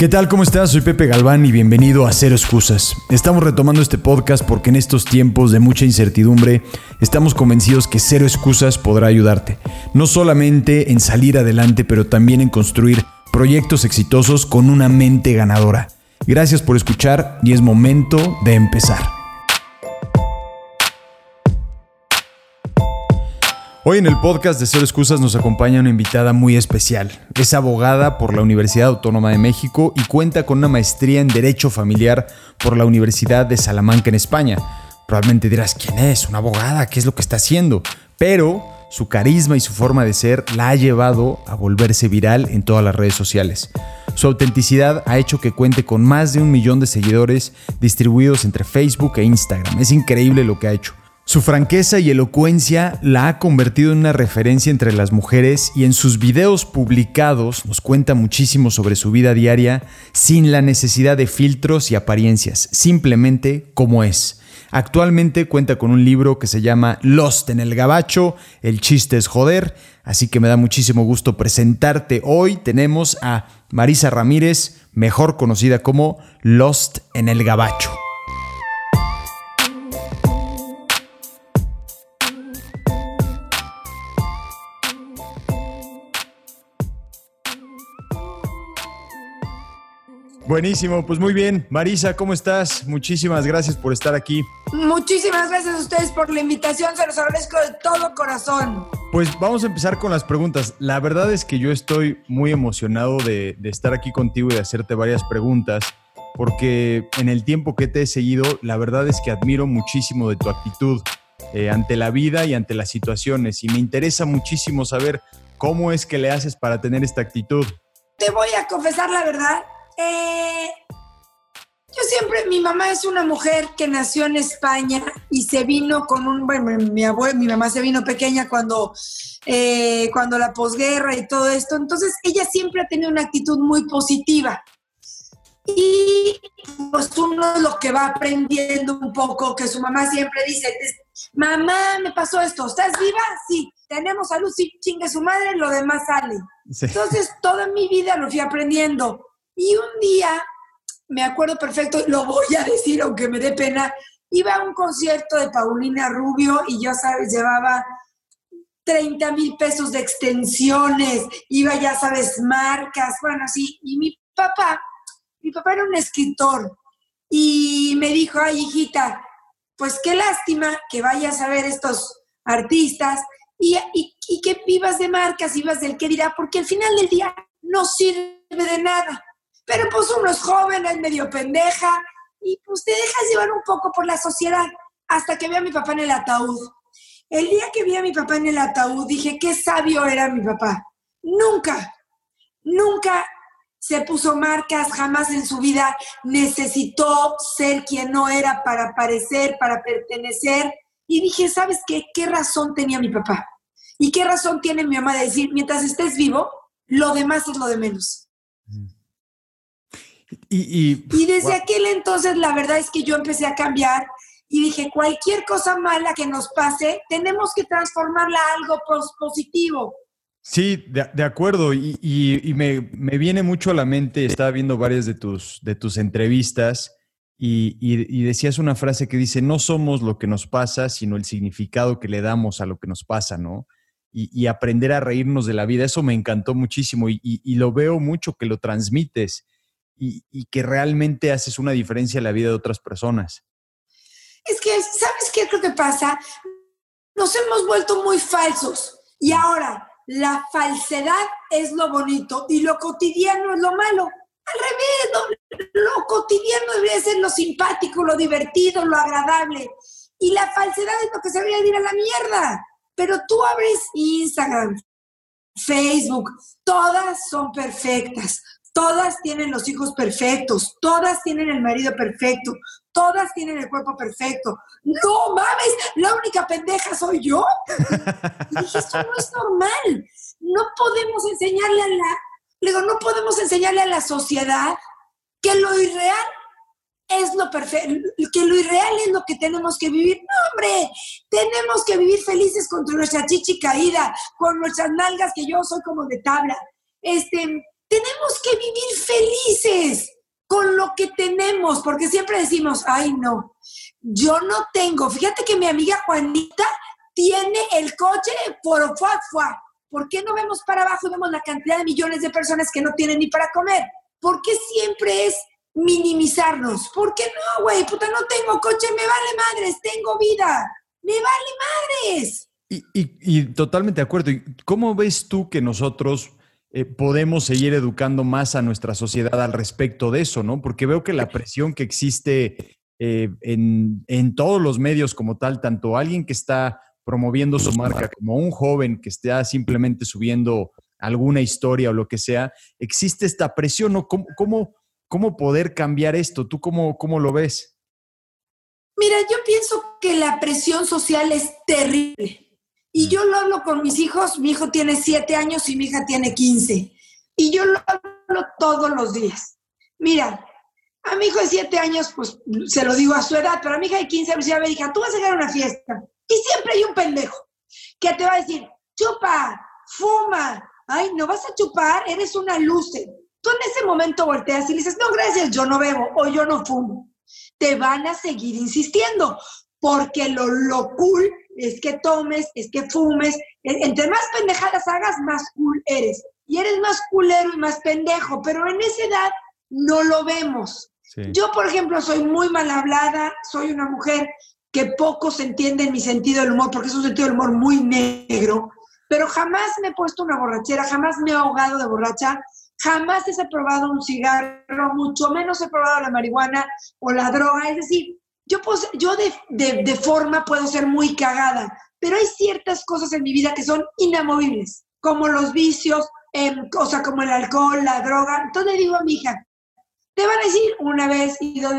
¿Qué tal? ¿Cómo estás? Soy Pepe Galván y bienvenido a Cero Excusas. Estamos retomando este podcast porque en estos tiempos de mucha incertidumbre estamos convencidos que Cero Excusas podrá ayudarte. No solamente en salir adelante, pero también en construir proyectos exitosos con una mente ganadora. Gracias por escuchar y es momento de empezar. Hoy en el podcast de Cero Excusas nos acompaña una invitada muy especial. Es abogada por la Universidad Autónoma de México y cuenta con una maestría en Derecho Familiar por la Universidad de Salamanca en España. Probablemente dirás, ¿quién es? ¿Una abogada? ¿Qué es lo que está haciendo? Pero su carisma y su forma de ser la ha llevado a volverse viral en todas las redes sociales. Su autenticidad ha hecho que cuente con más de un millón de seguidores distribuidos entre Facebook e Instagram. Es increíble lo que ha hecho. Su franqueza y elocuencia la ha convertido en una referencia entre las mujeres y en sus videos publicados nos cuenta muchísimo sobre su vida diaria sin la necesidad de filtros y apariencias, simplemente como es. Actualmente cuenta con un libro que se llama Lost en el Gabacho, el chiste es joder, así que me da muchísimo gusto presentarte. Hoy tenemos a Marisa Ramírez, mejor conocida como Lost en el Gabacho. Buenísimo, pues muy bien. Marisa, ¿cómo estás? Muchísimas gracias por estar aquí. Muchísimas gracias a ustedes por la invitación, se los agradezco de todo corazón. Pues vamos a empezar con las preguntas. La verdad es que yo estoy muy emocionado de, estar aquí contigo y de hacerte varias preguntas, porque en el tiempo que te he seguido, la verdad es que admiro muchísimo de tu actitud eh, ante la vida y ante las situaciones, y me interesa muchísimo saber cómo es que le haces para tener esta actitud. Te voy a confesar la verdad eh, yo siempre, mi mamá es una mujer que nació en España y se vino con un, bueno, mi abuela, mi mamá se vino pequeña cuando, eh, cuando la posguerra y todo esto, entonces ella siempre ha tenido una actitud muy positiva. Y pues uno lo que va aprendiendo un poco, que su mamá siempre dice, mamá, me pasó esto, ¿estás viva? Sí, tenemos salud, sí, chingue su madre, lo demás sale. Entonces, toda mi vida lo fui aprendiendo. Y un día, me acuerdo perfecto, lo voy a decir aunque me dé pena, iba a un concierto de Paulina Rubio y yo, sabes, llevaba 30 mil pesos de extensiones, iba, ya sabes, marcas, bueno, así. Y mi papá, mi papá era un escritor y me dijo, ay, hijita, pues qué lástima que vayas a ver estos artistas y, y que vivas de marcas, vivas del qué dirá, porque al final del día no sirve de nada. Pero pues uno es joven, es medio pendeja y pues te dejas llevar un poco por la sociedad hasta que vi a mi papá en el ataúd. El día que vi a mi papá en el ataúd dije, qué sabio era mi papá. Nunca, nunca se puso marcas, jamás en su vida necesitó ser quien no era para parecer, para pertenecer. Y dije, ¿sabes qué? ¿Qué razón tenía mi papá? ¿Y qué razón tiene mi mamá de decir, mientras estés vivo, lo demás es lo de menos? Y, desde aquel entonces la verdad es que yo empecé a cambiar y dije, cualquier cosa mala que nos pase, tenemos que transformarla a algo positivo. Sí, de, acuerdo. Y, me, viene mucho a la mente, estaba viendo varias de tus, de tus entrevistas y, decías una frase que dice, no somos lo que nos pasa, sino el significado que le damos a lo que nos pasa, ¿no? Y, aprender a reírnos de la vida. Eso me encantó muchísimo y, lo veo mucho que lo transmites y, que realmente haces una diferencia en la vida de otras personas. Es que, ¿sabes qué es lo que pasa? Nos hemos vuelto muy falsos y ahora la falsedad es lo bonito y lo cotidiano es lo malo. Al revés, lo, cotidiano debería ser lo simpático, lo divertido, lo agradable. Y la falsedad es lo que se debería ir a la mierda. Pero tú abres Instagram, Facebook, todas son perfectas, Todas tienen los hijos perfectos, todas tienen el marido perfecto, todas tienen el cuerpo perfecto. No mames, la única pendeja soy yo. Y dije, esto no es normal. No podemos enseñarle a la, digo, no podemos enseñarle a la sociedad que lo irreal es lo perfecto, que lo irreal es lo que tenemos que vivir. No, hombre, tenemos que vivir felices con nuestra chichi caída, con nuestras nalgas que yo soy como de tabla. Este, tenemos que vivir felices con lo que tenemos, porque siempre decimos, ay no, yo no tengo. Fíjate que mi amiga Juanita tiene el coche por fuá, fuá. ¿Por qué no vemos para abajo y vemos la cantidad de millones de personas que no tienen ni para comer? ¿Por qué siempre es minimizarnos? ¿Por qué no, güey? Puta, no tengo coche, me vale madres, tengo vida, me vale madres. Y, totalmente de acuerdo. cómo ves tú que nosotros eh, podemos seguir educando más a nuestra sociedad al respecto de eso, ¿no? Porque veo que la presión que existe eh, en, en, todos los medios como tal, tanto alguien que está promoviendo su marca como un joven que está simplemente subiendo alguna historia o lo que sea, existe esta presión, ¿no? ¿Cómo, cómo, cómo poder cambiar esto? ¿Tú cómo, cómo lo ves? Mira, yo pienso que la presión social es terrible. Y yo lo hablo con mis hijos, mi hijo tiene siete años y mi hija tiene 15. Y yo lo hablo todos los días. Mira, a mi hijo de siete años, pues se lo digo a su edad, pero a mi hija de 15 años ya me dijo, tú vas a llegar a una fiesta. Y siempre hay un pendejo que te va a decir, chupa, fuma, ay, no vas a chupar, eres una luce. Tú en ese momento volteas y le dices, no, gracias, yo no bebo o yo no fumo. Te van a seguir insistiendo, porque lo, lo cool es que tomes, es que fumes. Entre más pendejadas hagas, más cool eres. Y eres más culero y más pendejo, pero en esa edad no lo vemos. Yo, por ejemplo, soy muy mal hablada, soy una mujer que poco se entiende en mi sentido del humor, porque es un sentido del humor muy negro, pero jamás me he puesto una borrachera, jamás me he ahogado de borracha, jamás he probado un cigarro, mucho menos he probado la marihuana o la droga. Es decir, yo, pues, yo de, de, forma puedo ser muy cagada, pero hay ciertas cosas en mi vida que son inamovibles, como los vicios, eh, o sea, como el alcohol, la droga. Entonces le digo a mi hija, te van a decir una vez y dos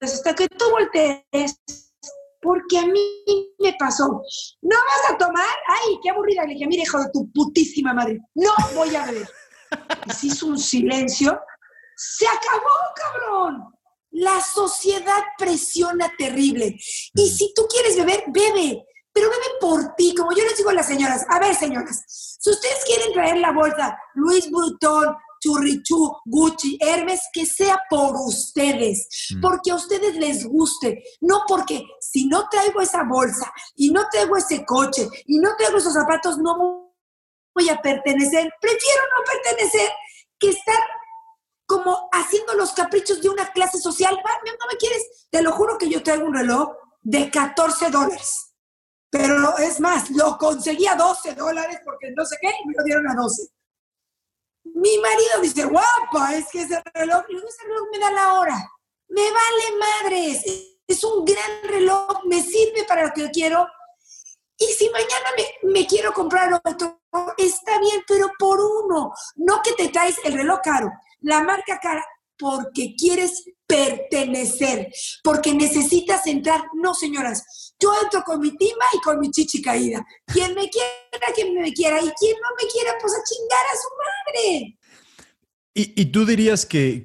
hasta que tú voltees, porque a mí me pasó. ¿No vas a tomar? Ay, qué aburrida. Le dije, mire, hijo de tu putísima madre, no voy a beber. Y se hizo un silencio. Se acabó, cabrón. La sociedad presiona terrible. Y si tú quieres beber, bebe. Pero bebe por ti, como yo les digo a las señoras. A ver, señoras, si ustedes quieren traer la bolsa Luis Butón, Churrichú, Gucci, Hermes, que sea por ustedes, mm. porque a ustedes les guste, no porque si no traigo esa bolsa y no traigo ese coche y no traigo esos zapatos, no voy a pertenecer. Prefiero no pertenecer que estar como haciendo los caprichos de una clase social. No me quieres, te lo juro que yo traigo un reloj de 14 dólares. Pero es más, lo conseguí a 12 dólares porque no sé qué, y me lo dieron a 12. Mi marido dice, guapa, es que ese reloj, ese reloj me da la hora. Me vale madres. Es un gran reloj, me sirve para lo que quiero. Y si mañana me, me quiero comprar otro, está bien, pero por uno. No que te traes el reloj caro, la marca cara, porque quieres pertenecer, porque necesitas entrar. No, señoras, yo entro con mi timba y con mi chichi caída. Quien me quiera, quien me quiera, y quien no me quiera, pues a chingar a su madre. Y, tú dirías que,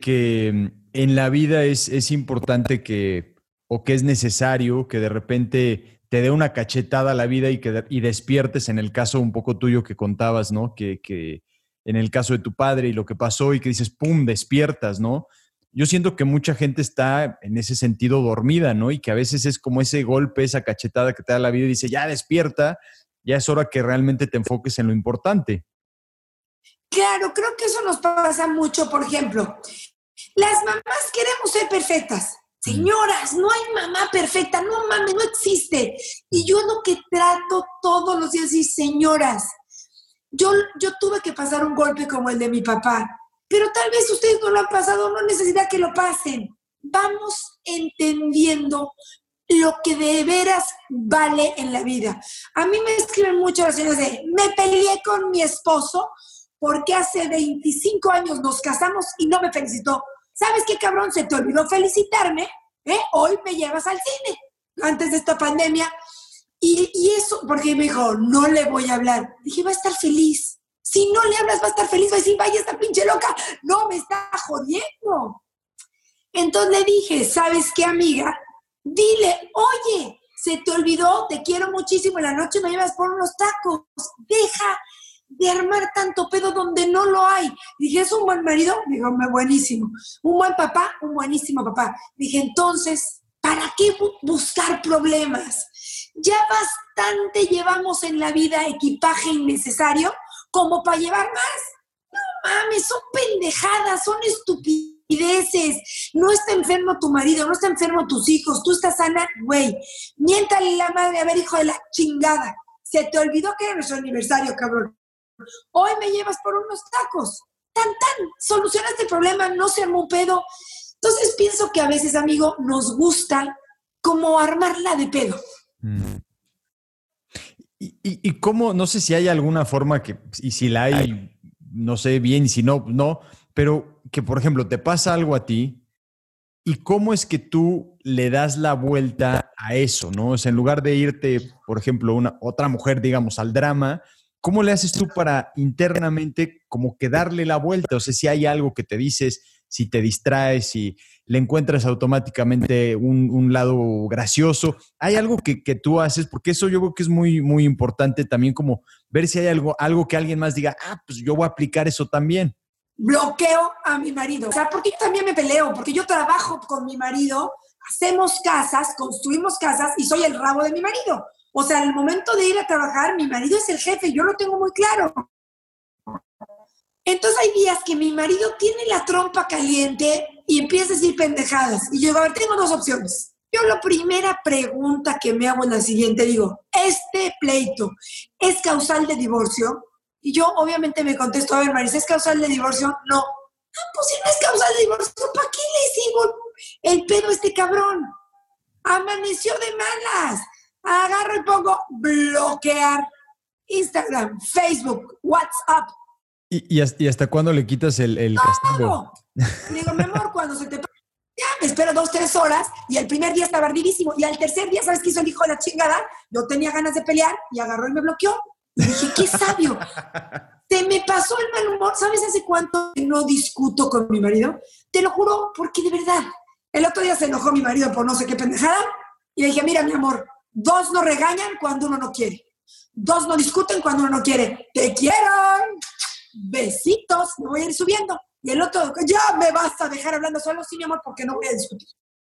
en la vida es, es importante que, o que es necesario que de repente te dé una cachetada a la vida y que y despiertes en el caso un poco tuyo que contabas, ¿no? Que, que en el caso de tu padre y lo que pasó y que dices, ¡pum!, despiertas, ¿no? Yo siento que mucha gente está en ese sentido dormida, ¿no? Y que a veces es como ese golpe, esa cachetada que te da la vida y dice, ya despierta, ya es hora que realmente te enfoques en lo importante. Claro, creo que eso nos pasa mucho, por ejemplo. Las mamás queremos ser perfectas. Señoras, no hay mamá perfecta, no mames, no existe. Y yo lo que trato todos los días es, señoras, yo, yo tuve que pasar un golpe como el de mi papá, pero tal vez ustedes no lo han pasado, no necesita que lo pasen. Vamos entendiendo lo que de veras vale en la vida. A mí me escriben mucho las señoras de, me peleé con mi esposo porque hace 25 años nos casamos y no me felicitó. ¿Sabes qué cabrón? Se te olvidó felicitarme. ¿eh? Hoy me llevas al cine, antes de esta pandemia. Y, eso, porque me dijo, no le voy a hablar. Dije, va a estar feliz. Si no le hablas, va a estar feliz. Va a decir, vaya, esta pinche loca. No, me está jodiendo. Entonces le dije, ¿sabes qué, amiga? Dile, oye, se te olvidó, te quiero muchísimo, en la noche me llevas por unos tacos. Deja de armar tanto pedo donde no lo hay. Dije, ¿es un buen marido? Digo, buenísimo. ¿Un buen papá? Un buenísimo papá. Dije, entonces, ¿para qué buscar problemas? Ya bastante llevamos en la vida equipaje innecesario como para llevar más. No mames, son pendejadas, son estupideces. No está enfermo tu marido, no está enfermo tus hijos, tú estás sana, güey. Miéntale la madre, a ver, hijo de la chingada. Se te olvidó que era nuestro aniversario, cabrón. Hoy me llevas por unos tacos. Tan, tan. Solucionaste el problema, no se armó un pedo. Entonces pienso que a veces, amigo, nos gusta como armarla de pedo. Mm. ¿Y, cómo, no sé si hay alguna forma que, y si la hay, no sé bien, y si no, no, pero que, por ejemplo, te pasa algo a ti y cómo es que tú le das la vuelta a eso, ¿no? O sea, en lugar de irte, por ejemplo, una otra mujer, digamos, al drama, ¿cómo le haces tú para internamente como que darle la vuelta? O sea, si hay algo que te dices, si te distraes, si le encuentras automáticamente un, lado gracioso. ¿Hay algo que, tú haces? Porque eso yo creo que es muy, muy importante también como ver si hay algo, algo que alguien más diga, ah, pues yo voy a aplicar eso también. Bloqueo a mi marido. O sea, porque yo también me peleo, porque yo trabajo con mi marido, hacemos casas, construimos casas y soy el rabo de mi marido. O sea, en el momento de ir a trabajar, mi marido es el jefe, yo lo tengo muy claro. Entonces hay días que mi marido tiene la trompa caliente y empieza a decir pendejadas. Y yo digo, a ver, tengo dos opciones. Yo la primera pregunta que me hago en la siguiente digo, ¿este pleito es causal de divorcio? Y yo obviamente me contesto, a ver, Marisa, ¿es causal de divorcio? No. Ah, pues si no es causal de divorcio, ¿para qué le sigo el pedo a este cabrón? Amaneció de malas. Agarro y pongo bloquear Instagram, Facebook, WhatsApp, ¿Y, hasta, cuándo le quitas el, el castigo? Digo, mi amor, cuando se te... Ya, me espero dos, tres horas y el primer día estaba ardidísimo y al tercer día, ¿sabes qué hizo el hijo de la chingada? Yo tenía ganas de pelear y agarró y me bloqueó. Y dije, qué sabio. Te me pasó el mal humor. ¿Sabes hace cuánto no discuto con mi marido? Te lo juro, porque de verdad. El otro día se enojó mi marido por no sé qué pendejada y le dije, mira, mi amor, dos no regañan cuando uno no quiere. Dos no discuten cuando uno no quiere. Te quiero besitos, me voy a ir subiendo. Y el otro, ya me vas a dejar hablando solo, sí, mi amor, porque no voy a discutir.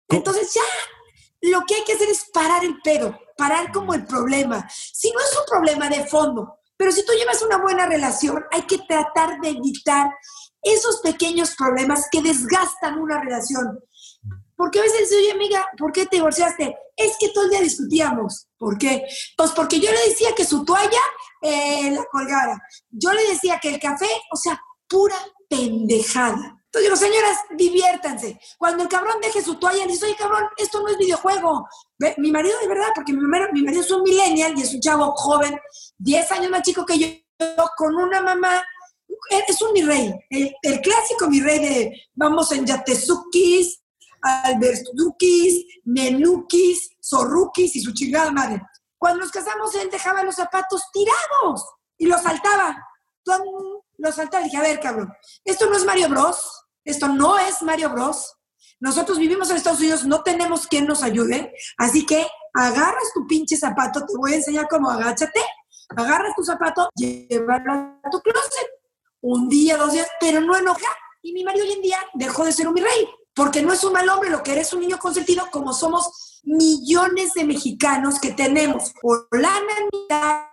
Entonces ya, lo que hay que hacer es parar el pedo, parar como el problema. Si no es un problema de fondo, pero si tú llevas una buena relación, hay que tratar de evitar esos pequeños problemas que desgastan una relación. Porque a veces, oye, amiga, ¿por qué te divorciaste? Es que todo el día discutíamos. ¿Por qué? Pues porque yo le decía que su toalla eh, la colgara. Yo le decía que el café, o sea, pura pendejada. Entonces digo, señoras, diviértanse. Cuando el cabrón deje su toalla, dice, oye, cabrón, esto no es videojuego. Mi marido, de verdad, porque mi, mi marido es un millennial y es un chavo joven, 10 años más chico que yo, con una mamá es un mi rey, el, el, clásico mi rey de vamos en Yatezukis, Albertukis, Menukis, Zorrukis y su chingada madre. Cuando nos casamos, él dejaba los zapatos tirados y los saltaba. Los saltaba dije, a ver, cabrón, esto no es Mario Bros. Esto no es Mario Bros. Nosotros vivimos en Estados Unidos, no tenemos quien nos ayude. Así que agarras tu pinche zapato, te voy a enseñar cómo agáchate. Agarras tu zapato, llévalo a tu closet. Un día, dos días, pero no enoja. Y mi marido hoy en día dejó de ser un mi rey porque no es un mal hombre, lo que eres un niño consentido, como somos millones de mexicanos que tenemos o la nanita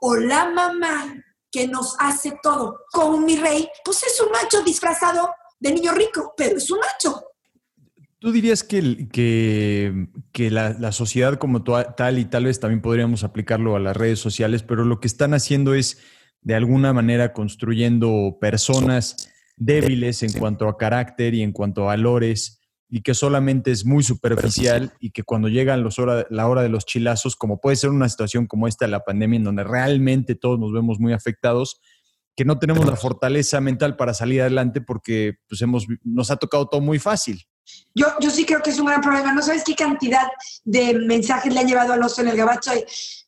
o la mamá que nos hace todo. Con mi rey, pues es un macho disfrazado de niño rico, pero es un macho. ¿Tú dirías que, que, que la, la, sociedad como tal, y tal vez también podríamos aplicarlo a las redes sociales, pero lo que están haciendo es de alguna manera construyendo personas débiles en cuanto a carácter y en cuanto a valores y que solamente es muy superficial y que cuando llega los la hora de los chilazos, como puede ser una situación como esta de la pandemia, en donde realmente todos nos vemos muy afectados, que no tenemos la fortaleza mental para salir adelante porque pues hemos, nos ha tocado todo muy fácil. Yo, yo sí creo que es un gran problema. No sabes qué cantidad de mensajes le han llevado al oso en el gabacho.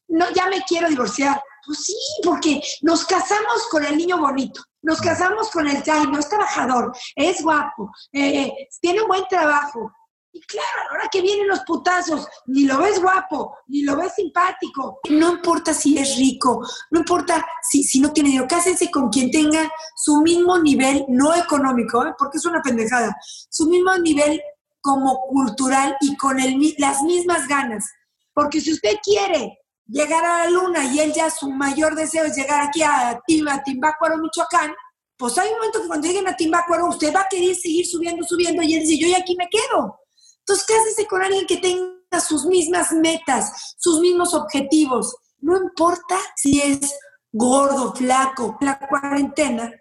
no, ya me quiero divorciar. Pues sí, porque nos casamos con el niño bonito Nos casamos con el ay, no es trabajador, es guapo, eh, tiene un buen trabajo. Y claro, ahora que vienen los putazos, ni lo ves guapo, ni lo ves simpático. No importa si es rico, no importa si, si no tiene dinero, cásense con quien tenga su mismo nivel, no económico, ¿eh? porque es una pendejada, su mismo nivel como cultural y con el, las mismas ganas. Porque si usted quiere llegar a la luna y él ya su mayor deseo es llegar aquí a, Timba, Timbácuaro, Michoacán, pues hay un momento que cuando lleguen a Timbácuaro usted va a querer seguir subiendo, subiendo y él dice, yo ya aquí me quedo. Entonces, cásese con alguien que tenga sus mismas metas, sus mismos objetivos. No importa si es gordo, flaco. La cuarentena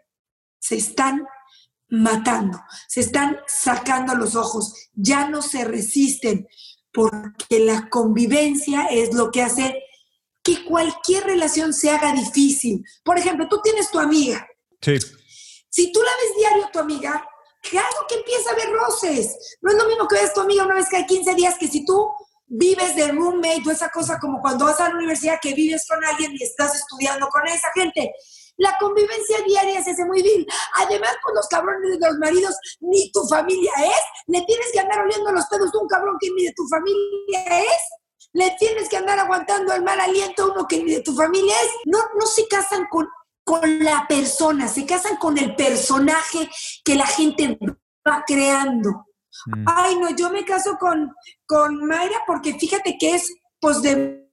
se están matando, se están sacando los ojos, ya no se resisten, porque la convivencia es lo que hace que cualquier relación se haga difícil. Por ejemplo, tú tienes tu amiga. Sí. Si tú la ves diario tu amiga, claro que empieza a haber roces. No es lo mismo que ves tu amiga una vez cada 15 días que si tú vives de roommate o esa cosa como cuando vas a la universidad que vives con alguien y estás estudiando con esa gente. La convivencia diaria se hace muy bien. Además, con los cabrones de los maridos, ni tu familia es. Le tienes que andar oliendo los pedos de un cabrón que ni de tu familia es le tienes que andar aguantando el mal aliento a uno que ni de tu familia es. No, no se casan con, con la persona, se casan con el personaje que la gente va creando. Mm. Ay, no, yo me caso con, con Mayra porque fíjate que es, pues, de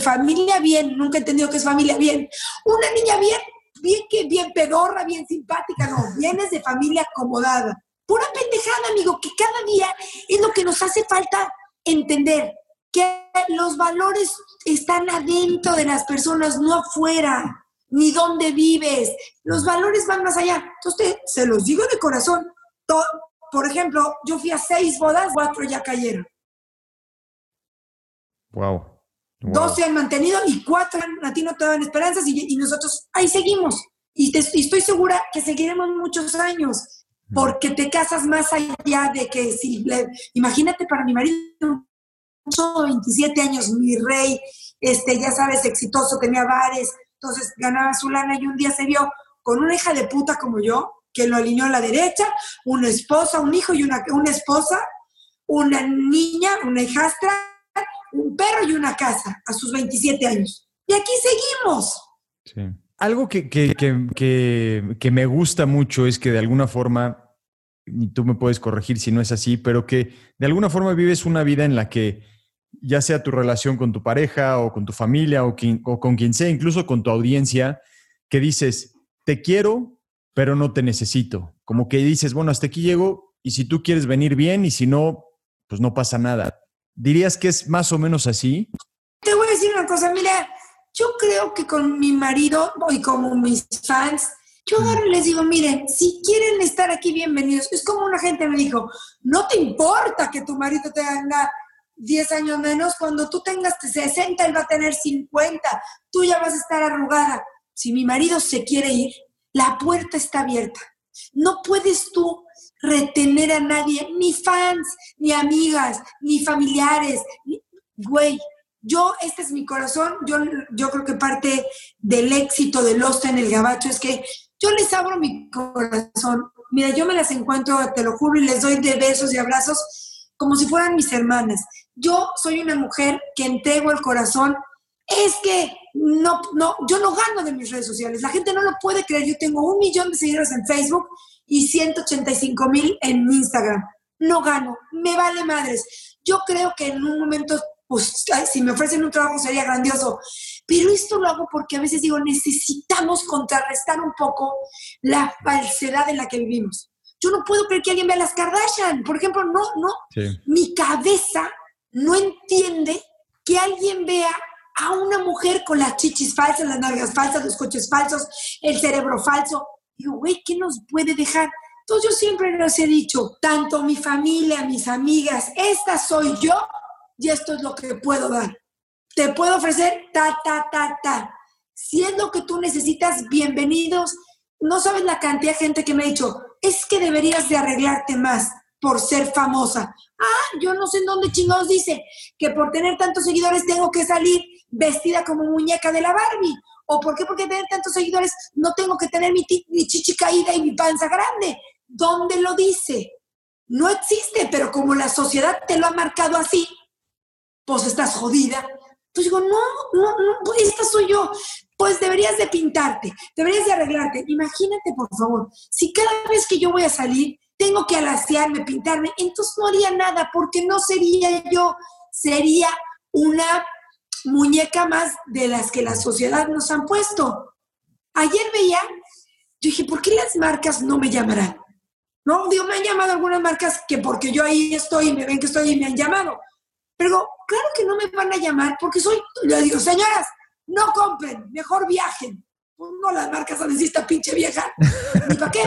familia bien, nunca he entendido que es familia bien. Una niña bien, bien que bien pedorra, bien simpática, no, vienes de familia acomodada. Pura pendejada, amigo, que cada día es lo que nos hace falta entender que los valores están adentro de las personas, no afuera, ni donde vives. Los valores van más allá. Entonces, se los digo de corazón. por ejemplo, yo fui a seis bodas, cuatro ya cayeron. Wow. Dos se han mantenido y cuatro a ti no te dan esperanzas y, nosotros ahí seguimos. Y, estoy segura que seguiremos muchos años porque te casas más allá de que si, imagínate para mi marido, 27 años, mi rey, este, ya sabes, exitoso, tenía bares, entonces ganaba su lana y un día se vio con una hija de puta como yo, que lo alineó a la derecha, una esposa, un hijo y una, una esposa, una niña, una hijastra, un perro y una casa a sus 27 años. Y aquí seguimos. Algo que, que, que, que, me gusta mucho es que de alguna forma, y tú me puedes corregir si no es así, pero que de alguna forma vives una vida en la que ya sea tu relación con tu pareja o con tu familia o, con quien sea, incluso con tu audiencia, que dices, te quiero, pero no te necesito. Como que dices, bueno, hasta aquí llego y si tú quieres venir bien y si no, pues no pasa nada. ¿Dirías que es más o menos así? Te voy a decir una cosa, mira, yo creo que con mi marido y como mis fans, yo ahora les digo, miren, si quieren estar aquí, bienvenidos. Es como una gente me dijo, no te importa que tu marido te haga 10 años menos, cuando tú tengas 60, él va a tener 50, tú ya vas a estar arrugada. Si mi marido se quiere ir, la puerta está abierta. No puedes tú retener a nadie, ni fans, ni amigas, ni familiares. Güey, yo, este es mi corazón, yo, yo creo que parte del éxito de Lost en el Gabacho es que yo les abro mi corazón. Mira, yo me las encuentro, te lo juro, y les doy de besos y abrazos como si fueran mis hermanas. Yo soy una mujer que entrego el corazón. Es que no, no, yo no gano de mis redes sociales. La gente no lo puede creer. Yo tengo un millón de seguidores en Facebook y 185 mil en Instagram. No gano. Me vale madres. Yo creo que en un momento, pues, si me ofrecen un trabajo sería grandioso. Pero esto lo hago porque a veces digo, necesitamos contrarrestar un poco la falsedad en la que vivimos. Yo no puedo creer que alguien vea las Kardashian. Por ejemplo, no, no. Mi cabeza no entiende que alguien vea a una mujer con las chichis falsas, las nalgas falsas, los coches falsos, el cerebro falso. Digo, güey, ¿qué nos puede dejar? Entonces yo siempre les he dicho, tanto mi familia, mis amigas, esta soy yo y esto es lo que puedo dar. Te puedo ofrecer ta, ta, ta, ta. Si es lo que tú necesitas, bienvenidos. No sabes la cantidad de gente que me ha dicho, es que deberías de arreglarte más por ser famosa. Ah, yo no sé en dónde chingados dice que por tener tantos seguidores tengo que salir vestida como muñeca de la Barbie ¿O por qué? Porque tener tantos seguidores no tengo que tener mi, mi chichi caída y mi panza grande. ¿Dónde lo dice? No existe, pero como la sociedad te lo ha marcado así, pues estás jodida. Pues digo, no, no, no, pues esta soy yo. Pues deberías de pintarte, deberías de arreglarte. Imagínate, por favor, si cada vez que yo voy a salir tengo que alaciarme, pintarme, entonces no haría nada porque no sería yo, sería una muñeca más de las que la sociedad nos han puesto. Ayer veía, yo dije, ¿por qué las marcas no me llamarán? No, digo, me han llamado algunas marcas que porque yo ahí estoy y me ven que estoy y me han llamado. Pero claro que no me van a llamar porque soy, le digo, señoras, no compren, mejor viajen. Pues no las marcas a decir esta pinche vieja, ni para qué.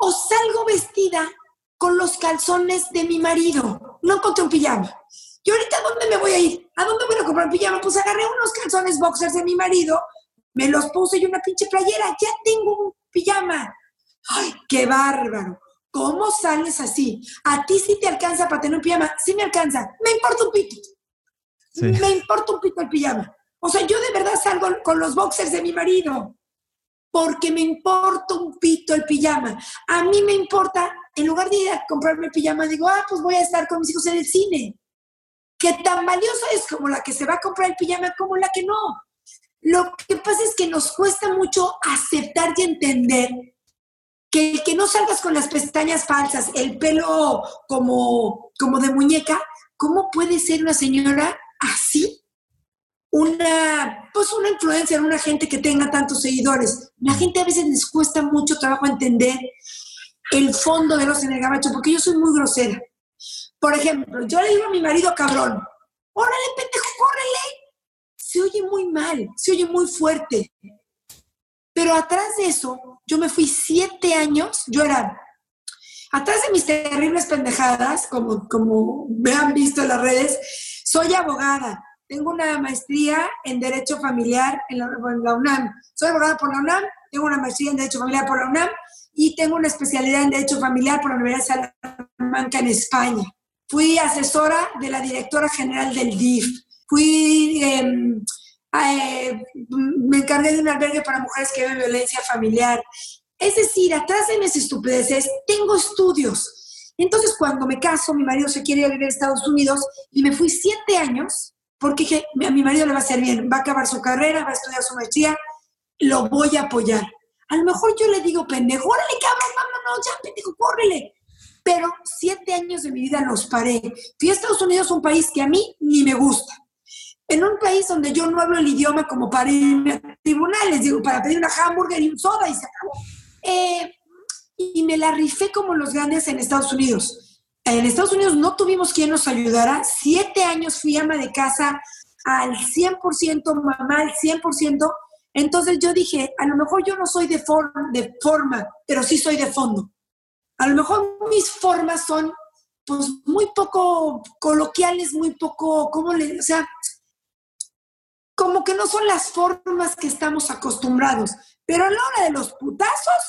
O salgo vestida con los calzones de mi marido. No encontré un pijama. ¿Y ahorita dónde me voy a ir? ¿A dónde voy a comprar un pijama? Pues agarré unos calzones boxers de mi marido, me los puse y una pinche playera. Ya tengo un pijama. ¡Ay, qué bárbaro! ¿Cómo sales así? ¿A ti sí te alcanza para tener un pijama? Sí me alcanza. Me importa un pito. Me importa un pito el pijama. O sea, yo de verdad salgo con los boxers de mi marido porque me importa un pito el pijama. A mí me importa, en lugar de ir a comprarme el pijama, digo, ah, pues voy a estar con mis hijos en el cine. Que tan valiosa es como la que se va a comprar el pijama como la que no. Lo que pasa es que nos cuesta mucho aceptar y entender que el que no salgas con las pestañas falsas, el pelo como, como de muñeca, ¿cómo puede ser una señora así? Una, pues una influencer, una gente que tenga tantos seguidores. La gente a veces les cuesta mucho trabajo entender el fondo de los en el gabacho, porque yo soy muy grosera. Por ejemplo, yo le digo a mi marido cabrón, órale, pendejo, córrele. Se oye muy mal, se oye muy fuerte. Pero atrás de eso, yo me fui siete años, yo era, atrás de mis terribles pendejadas, como, como me han visto en las redes, soy abogada. Tengo una maestría en Derecho Familiar en la, en la UNAM. Soy abogada por la UNAM, tengo una maestría en Derecho Familiar por la UNAM y tengo una especialidad en Derecho Familiar por la Universidad de Salamanca en España. Fui asesora de la directora general del DIF. Fui eh, eh, me encargué de un albergue para mujeres que viven violencia familiar. Es decir, atrás de mis estupideces tengo estudios. Entonces, cuando me caso, mi marido se quiere ir a vivir a Estados Unidos y me fui siete años porque dije, a mi marido le va a hacer bien, va a acabar su carrera, va a estudiar su maestría, lo voy a apoyar. A lo mejor yo le digo, pendejo, órale, cabrón, vámonos, ya, pendejo, córrele. Pero siete años de mi vida los paré. Fui a Estados Unidos, un país que a mí ni me gusta en un país donde yo no hablo el idioma como para irme a tribunales, digo, para pedir una hamburger y un soda y se acabó. Eh, y me la rifé como los grandes en Estados Unidos. En Estados Unidos no tuvimos quien nos ayudara. Siete años fui ama de casa al 100%, mamá al 100%. Entonces yo dije, a lo mejor yo no soy de, de forma, pero sí soy de fondo. A lo mejor mis formas son pues muy poco coloquiales, muy poco, ¿cómo le, o sea, como que no son las formas que estamos acostumbrados. Pero a la hora de los putazos,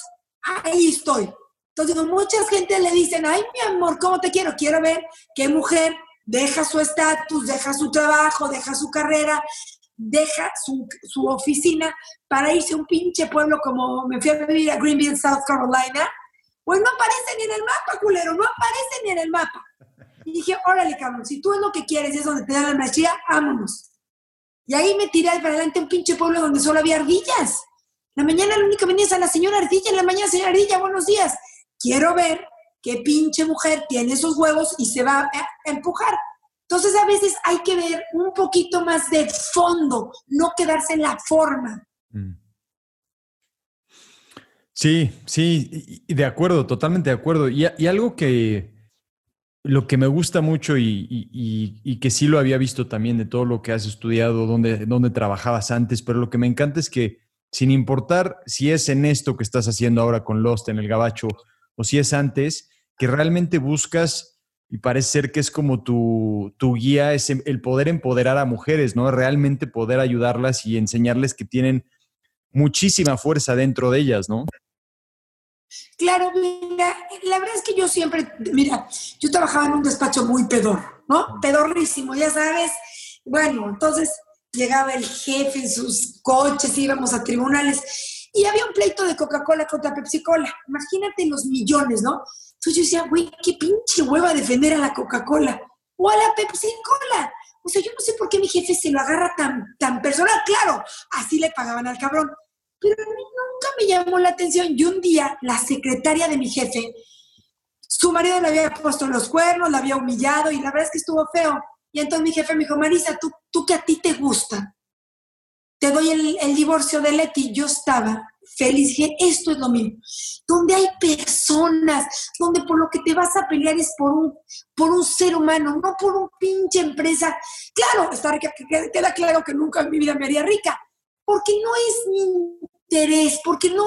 ahí estoy. Entonces, mucha gente le dicen, ay, mi amor, ¿cómo te quiero? Quiero ver qué mujer deja su estatus, deja su trabajo, deja su carrera, deja su, su, oficina para irse a un pinche pueblo como me fui a vivir a Greenville, South Carolina. Pues no aparece ni en el mapa, culero, no aparece ni en el mapa. Y dije, órale, cabrón, si tú es lo que quieres y es donde te dan la maestría, vámonos. Y ahí me tiré para adelante a un pinche pueblo donde solo había ardillas. La mañana la única venía es a la señora ardilla, en la mañana señora ardilla, buenos días. Quiero ver qué pinche mujer tiene esos huevos y se va a empujar. Entonces a veces hay que ver un poquito más de fondo, no quedarse en la forma. Mm. Sí, sí, de acuerdo, totalmente de acuerdo. y algo que, lo que me gusta mucho y, que sí lo había visto también de todo lo que has estudiado, donde, donde trabajabas antes, pero lo que me encanta es que sin importar si es en esto que estás haciendo ahora con Lost en el Gabacho o si es antes, que realmente buscas y parece ser que es como tu, tu guía, es el poder empoderar a mujeres, ¿no? Realmente poder ayudarlas y enseñarles que tienen muchísima fuerza dentro de ellas, ¿no? Claro, mira, la verdad es que yo siempre, mira, yo trabajaba en un despacho muy pedor, ¿no? Pedorrísimo, ya sabes. Bueno, entonces llegaba el jefe en sus coches, íbamos a tribunales y había un pleito de Coca-Cola contra Pepsi-Cola. Imagínate los millones, ¿no? Entonces yo decía, güey, qué pinche hueva defender a la Coca-Cola o a la Pepsi-Cola. O sea, yo no sé por qué mi jefe se lo agarra tan, tan personal. Claro, así le pagaban al cabrón. Pero a mí nunca me llamó la atención. Y un día, la secretaria de mi jefe, su marido le había puesto los cuernos, la había humillado y la verdad es que estuvo feo. Y entonces mi jefe me dijo, Marisa, ¿tú, tú que a ti te gusta, te doy el, divorcio de Leti. Yo estaba feliz, dije, esto es lo mío. Donde hay personas, donde por lo que te vas a pelear es por un, por un ser humano, no por un pinche empresa. Claro, está, queda claro que nunca en mi vida me haría rica, porque no es mi interés, porque no,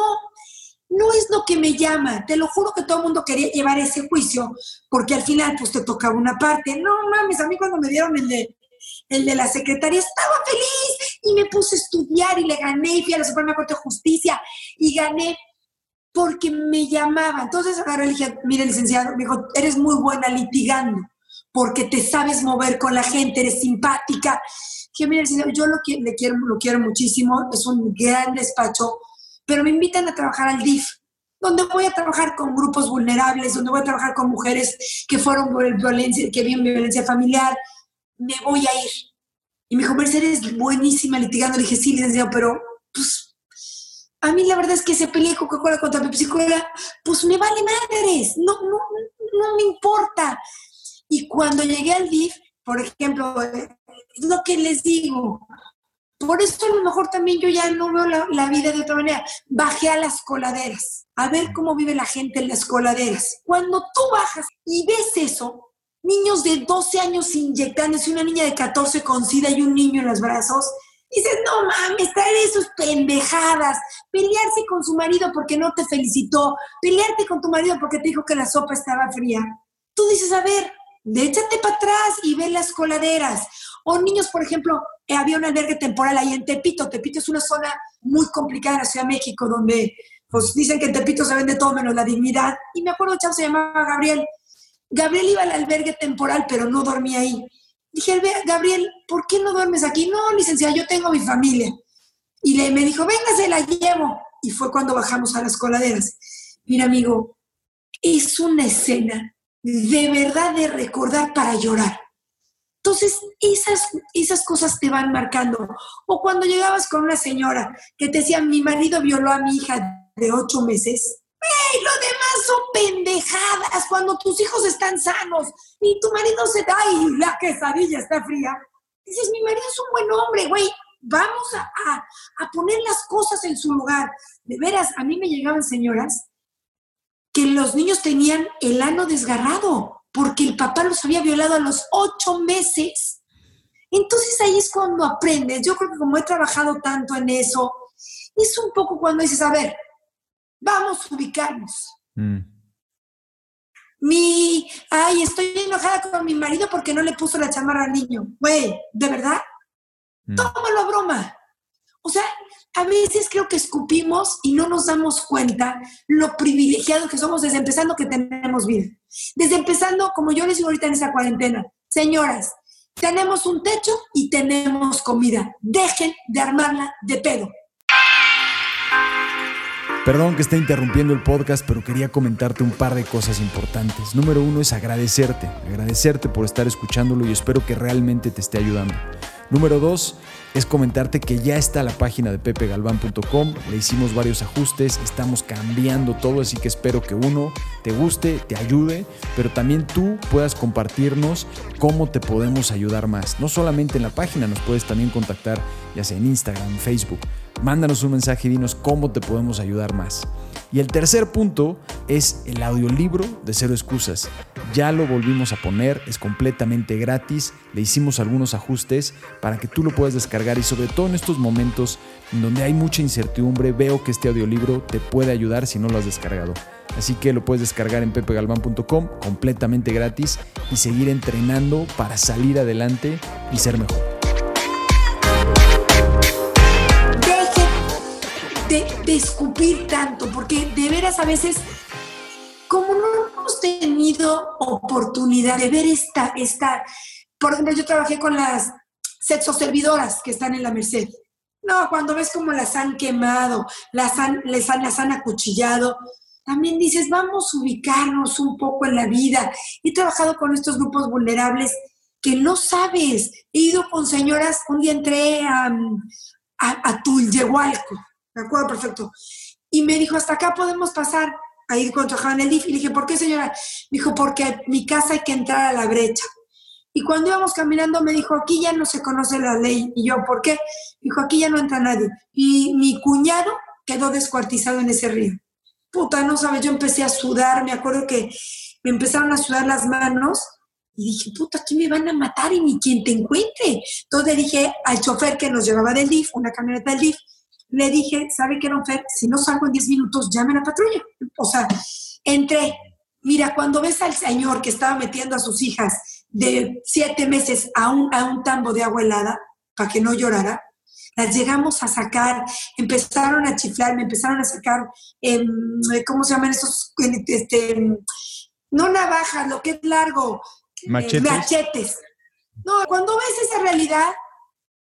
no es lo que me llama. Te lo juro que todo el mundo quería llevar ese juicio, porque al final pues te tocaba una parte. No mames, a mí cuando me dieron el de, el de la secretaria estaba feliz y me puse a estudiar y le gané y fui a la Suprema Corte de Justicia y gané porque me llamaba. Entonces agarré y dije, mire licenciado, me dijo, eres muy buena litigando porque te sabes mover con la gente, eres simpática. Dije, mire licenciado, yo lo, le quiero, lo quiero muchísimo, es un gran despacho, pero me invitan a trabajar al DIF, donde voy a trabajar con grupos vulnerables, donde voy a trabajar con mujeres que fueron violencia, que viven violencia familiar, me voy a ir. Y me dijo, Mercedes, buenísima litigando. Le dije, sí, licenciado, pero pues a mí la verdad es que se peleé Coca-Cola contra Pepsi Cola, pues me vale madres, no, no, no me importa. Y cuando llegué al DIF, por ejemplo, es lo que les digo, por eso a lo mejor también yo ya no veo la, vida de otra manera. Bajé a las coladeras, a ver cómo vive la gente en las coladeras. Cuando tú bajas y ves eso, niños de 12 años inyectándose, una niña de 14 con sida y un niño en los brazos, dices, no mames, traer esos pendejadas, pelearse con su marido porque no te felicitó, pelearte con tu marido porque te dijo que la sopa estaba fría. Tú dices, a ver, déchate para atrás y ve las coladeras. O niños, por ejemplo, eh, había un albergue temporal ahí en Tepito. Tepito es una zona muy complicada en la Ciudad de México, donde pues dicen que en Tepito se vende todo menos la dignidad. Y me acuerdo, chavo, se llamaba Gabriel. Gabriel iba al albergue temporal, pero no dormía ahí. Dije, Gabriel, ¿por qué no duermes aquí? No, licenciada, yo tengo mi familia. Y le, me dijo, venga, se la llevo. Y fue cuando bajamos a las coladeras. Mira, amigo, es una escena de verdad de recordar para llorar. Entonces, esas, esas cosas te van marcando. O cuando llegabas con una señora que te decía, mi marido violó a mi hija de ocho meses. ¡Ey! Lo demás son pendejadas cuando tus hijos están sanos y tu marido se da y la quesadilla está fría. Dices, mi marido es un buen hombre, güey. Vamos a, a poner las cosas en su lugar. De veras, a mí me llegaban señoras que los niños tenían el ano desgarrado porque el papá los había violado a los ocho meses. Entonces ahí es cuando aprendes. Yo creo que como he trabajado tanto en eso, es un poco cuando dices, a ver, vamos a ubicarnos. Mm. Mi, ay, estoy enojada con mi marido porque no le puso la chamarra al niño. Güey, ¿de verdad? Mm. Tómalo a broma. O sea, a veces creo que escupimos y no nos damos cuenta lo privilegiados que somos desde empezando que tenemos vida. Desde empezando, como yo les digo ahorita en esa cuarentena, señoras, tenemos un techo y tenemos comida. Dejen de armarla de pedo. Perdón que esté interrumpiendo el podcast, pero quería comentarte un par de cosas importantes. Número uno es agradecerte, agradecerte por estar escuchándolo y espero que realmente te esté ayudando. Número dos es comentarte que ya está la página de pepegalván.com, le hicimos varios ajustes, estamos cambiando todo, así que espero que uno te guste, te ayude, pero también tú puedas compartirnos cómo te podemos ayudar más. No solamente en la página, nos puedes también contactar ya sea en Instagram, Facebook. Mándanos un mensaje y dinos cómo te podemos ayudar más. Y el tercer punto es el audiolibro de Cero Excusas. Ya lo volvimos a poner, es completamente gratis, le hicimos algunos ajustes para que tú lo puedas descargar y sobre todo en estos momentos en donde hay mucha incertidumbre, veo que este audiolibro te puede ayudar si no lo has descargado. Así que lo puedes descargar en pepegalvan.com completamente gratis y seguir entrenando para salir adelante y ser mejor. De, escupir tanto, porque de veras a veces, como no hemos tenido oportunidad de ver esta, esta, por ejemplo, yo trabajé con las sexoservidoras que están en la Merced. No, cuando ves cómo las han quemado, las han, les han, las han acuchillado, también dices, vamos a ubicarnos un poco en la vida. He trabajado con estos grupos vulnerables que no sabes. He ido con señoras, un día entré a, a, a me acuerdo perfecto, y me dijo, hasta acá podemos pasar, ahí cuando trabajaba en el DIF, y le dije, ¿por qué señora? Me dijo, porque mi casa hay que entrar a la brecha. Y cuando íbamos caminando me dijo, aquí ya no se conoce la ley. Y yo, ¿por qué? Dijo, aquí ya no entra nadie. Y mi cuñado quedó descuartizado en ese río. Puta, no sabes, yo empecé a sudar, me acuerdo que me empezaron a sudar las manos y dije, puta, aquí me van a matar y ni quien te encuentre. Entonces dije al chofer que nos llevaba del DIF, una camioneta del DIF, le dije, ¿sabe qué, don Fer? Si no salgo en 10 minutos, llame a la patrulla. O sea, entré. Mira, cuando ves al señor que estaba metiendo a sus hijas de siete meses a un, a un tambo de agua helada para que no llorara, las llegamos a sacar, empezaron a chiflar, me empezaron a sacar, eh, ¿cómo se llaman esos? Este, no navajas, lo que es largo, eh, machetes. machetes. No, cuando ves esa realidad,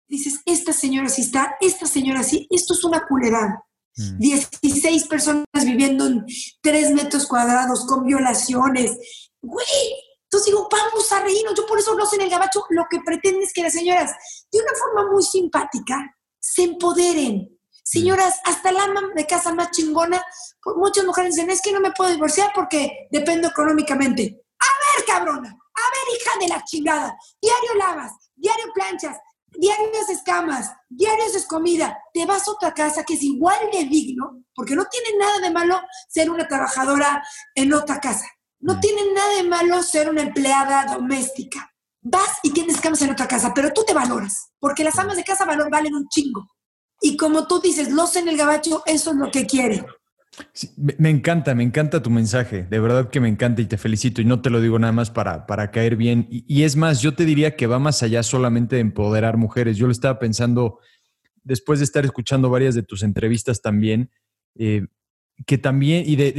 dices, esta señora sí está, esta señora sí, esto es una culerada. Mm. 16 personas viviendo en 3 metros cuadrados con violaciones. Güey, entonces digo, vamos a reírnos. Yo por eso no sé en el gabacho lo que pretende es que las señoras, de una forma muy simpática, se empoderen. Señoras, hasta la ama de casa más chingona, pues muchas mujeres dicen, es que no me puedo divorciar porque dependo económicamente. A ver, cabrona, a ver, hija de la chingada, diario lavas, diario planchas, diario haces camas, haces comida, te vas a otra casa que es igual de digno, porque no tiene nada de malo ser una trabajadora en otra casa. No Mm. tiene nada de malo ser una empleada doméstica. Vas y tienes camas en otra casa, pero tú te valoras, porque las amas de casa valor valen un chingo. Y como tú dices, los en el gabacho, eso es lo que quieren. Me, encanta, me encanta tu mensaje, de verdad que me encanta y te felicito y no te lo digo nada más para, para caer bien. Y, es más, yo te diría que va más allá solamente de empoderar mujeres. Yo lo estaba pensando, después de estar escuchando varias de tus entrevistas también, eh, que también, y de,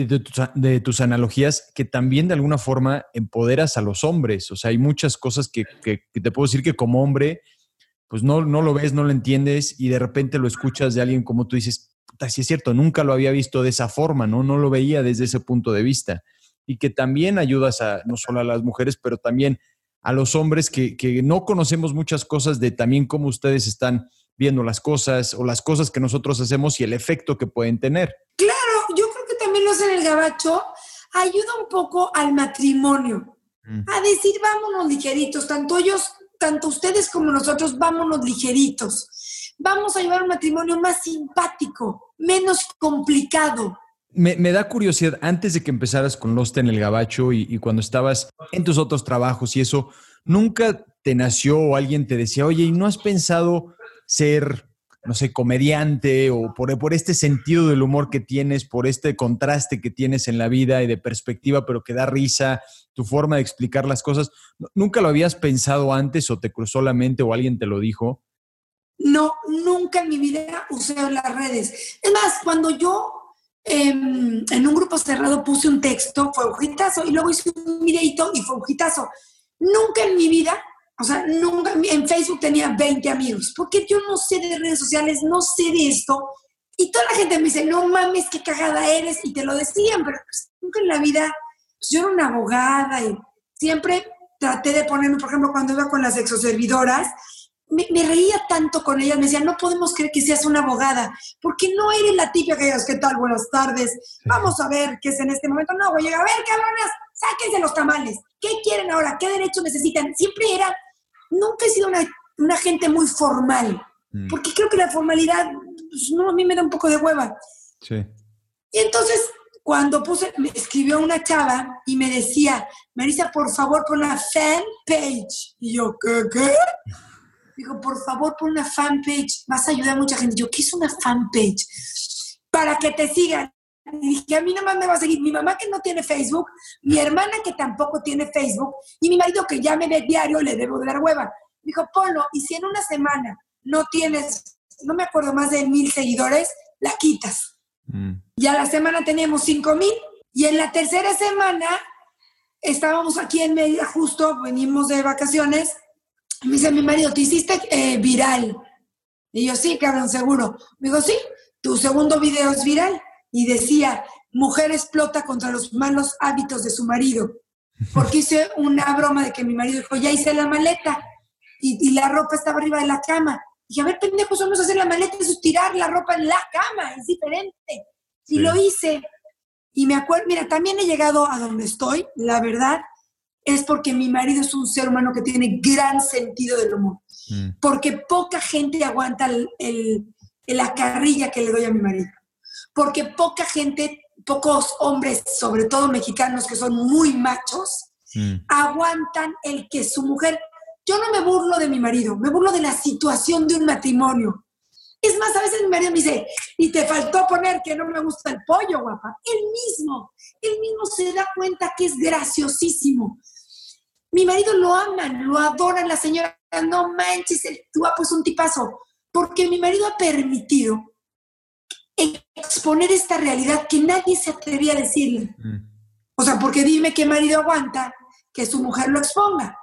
de tus analogías, que también de alguna forma empoderas a los hombres. O sea, hay muchas cosas que, que- que te puedo decir que como hombre, pues no, no lo ves, no lo entiendes y de repente lo escuchas de alguien como tú dices, puta, sí es cierto, nunca lo había visto de esa forma, ¿no? No lo veía desde ese punto de vista. Y que también ayudas a no solo a las mujeres, pero también a los hombres que, que no conocemos muchas cosas de también cómo ustedes están viendo las cosas o las cosas que nosotros hacemos y el efecto que pueden tener. Claro, yo creo que también los en el gabacho ayuda un poco al matrimonio. Mm. a decir vámonos ligeritos, tanto ellos, tanto ustedes como nosotros, vámonos ligeritos. Vamos a llevar un matrimonio más simpático, menos complicado. Me, da curiosidad, antes de que empezaras con Lost en el Gabacho y, y cuando estabas en tus otros trabajos y eso, ¿nunca te nació o alguien te decía, oye, ¿y no has pensado ser, no sé, comediante o por, por este sentido del humor que tienes, por este contraste que tienes en la vida y de perspectiva, pero que da risa, tu forma de explicar las cosas? ¿Nunca lo habías pensado antes o te cruzó la mente o alguien te lo dijo? No, nunca en mi vida usé las redes. Es más, cuando yo eh, en un grupo cerrado puse un texto, fue ojitazo, y luego hice un videito y fue ojitazo. Nunca en mi vida, o sea, nunca en Facebook tenía 20 amigos, porque yo no sé de redes sociales, no sé de esto. Y toda la gente me dice, no mames, qué cagada eres, y te lo decían, pero pues, nunca en la vida, pues, yo era una abogada y siempre traté de ponerme, por ejemplo, cuando iba con las exoservidoras, me, me, reía tanto con ellas, me decían, no podemos creer que seas una abogada, porque no eres la típica que digas, ¿qué tal? Buenas tardes, sí. vamos a ver qué es en este momento. No, voy a ver, cabronas, sáquense los tamales, ¿qué quieren ahora? ¿Qué derechos necesitan? Siempre era, nunca he sido una, una gente muy formal, mm. porque creo que la formalidad, pues, no, a mí me da un poco de hueva. Sí. Y entonces, cuando puse, me escribió una chava y me decía, Marisa, por favor, pon una fan page. Y yo, ¿qué? ¿Qué? Dijo, por favor, pon una fanpage, vas a ayudar a mucha gente. Yo, ¿qué es una fanpage? Para que te sigan. Y dije, a mí nada más me va a seguir mi mamá que no tiene Facebook, mi hermana que tampoco tiene Facebook, y mi marido que ya me ve diario, le debo de dar hueva. Dijo, ponlo, y si en una semana no tienes, no me acuerdo más de mil seguidores, la quitas. Mm. Y a la semana teníamos cinco mil, y en la tercera semana estábamos aquí en Mérida, justo venimos de vacaciones, Me dice mi marido, ¿te hiciste eh, viral? Y yo, sí, cabrón, seguro. Me dijo, sí, tu segundo video es viral. Y decía, mujer explota contra los malos hábitos de su marido. Porque hice una broma de que mi marido dijo, ya hice la maleta. Y, la ropa estaba arriba de la cama. Y dije, a ver, pendejo, somos hacer la maleta, es tirar la ropa en la cama, es diferente. Y lo hice. Y me acuerdo, mira, también he llegado a donde estoy, la verdad, es porque mi marido es un ser humano que tiene gran sentido del humor. Mm. Porque poca gente aguanta el, la carrilla que le doy a mi marido. Porque poca gente, pocos hombres, sobre todo mexicanos que son muy machos, mm. aguantan el que su mujer... Yo no me burlo de mi marido, me burlo de la situación de un matrimonio. Es más, a veces mi marido me dice, y te faltó poner que no me gusta el pollo, guapa. Él mismo, él mismo se da cuenta que es graciosísimo. Mi marido lo ama, lo adora la señora. No manches, el guapo es un tipazo. Porque mi marido ha permitido exponer esta realidad que nadie se atrevía a decirle. Mm. O sea, porque dime qué marido aguanta que su mujer lo exponga.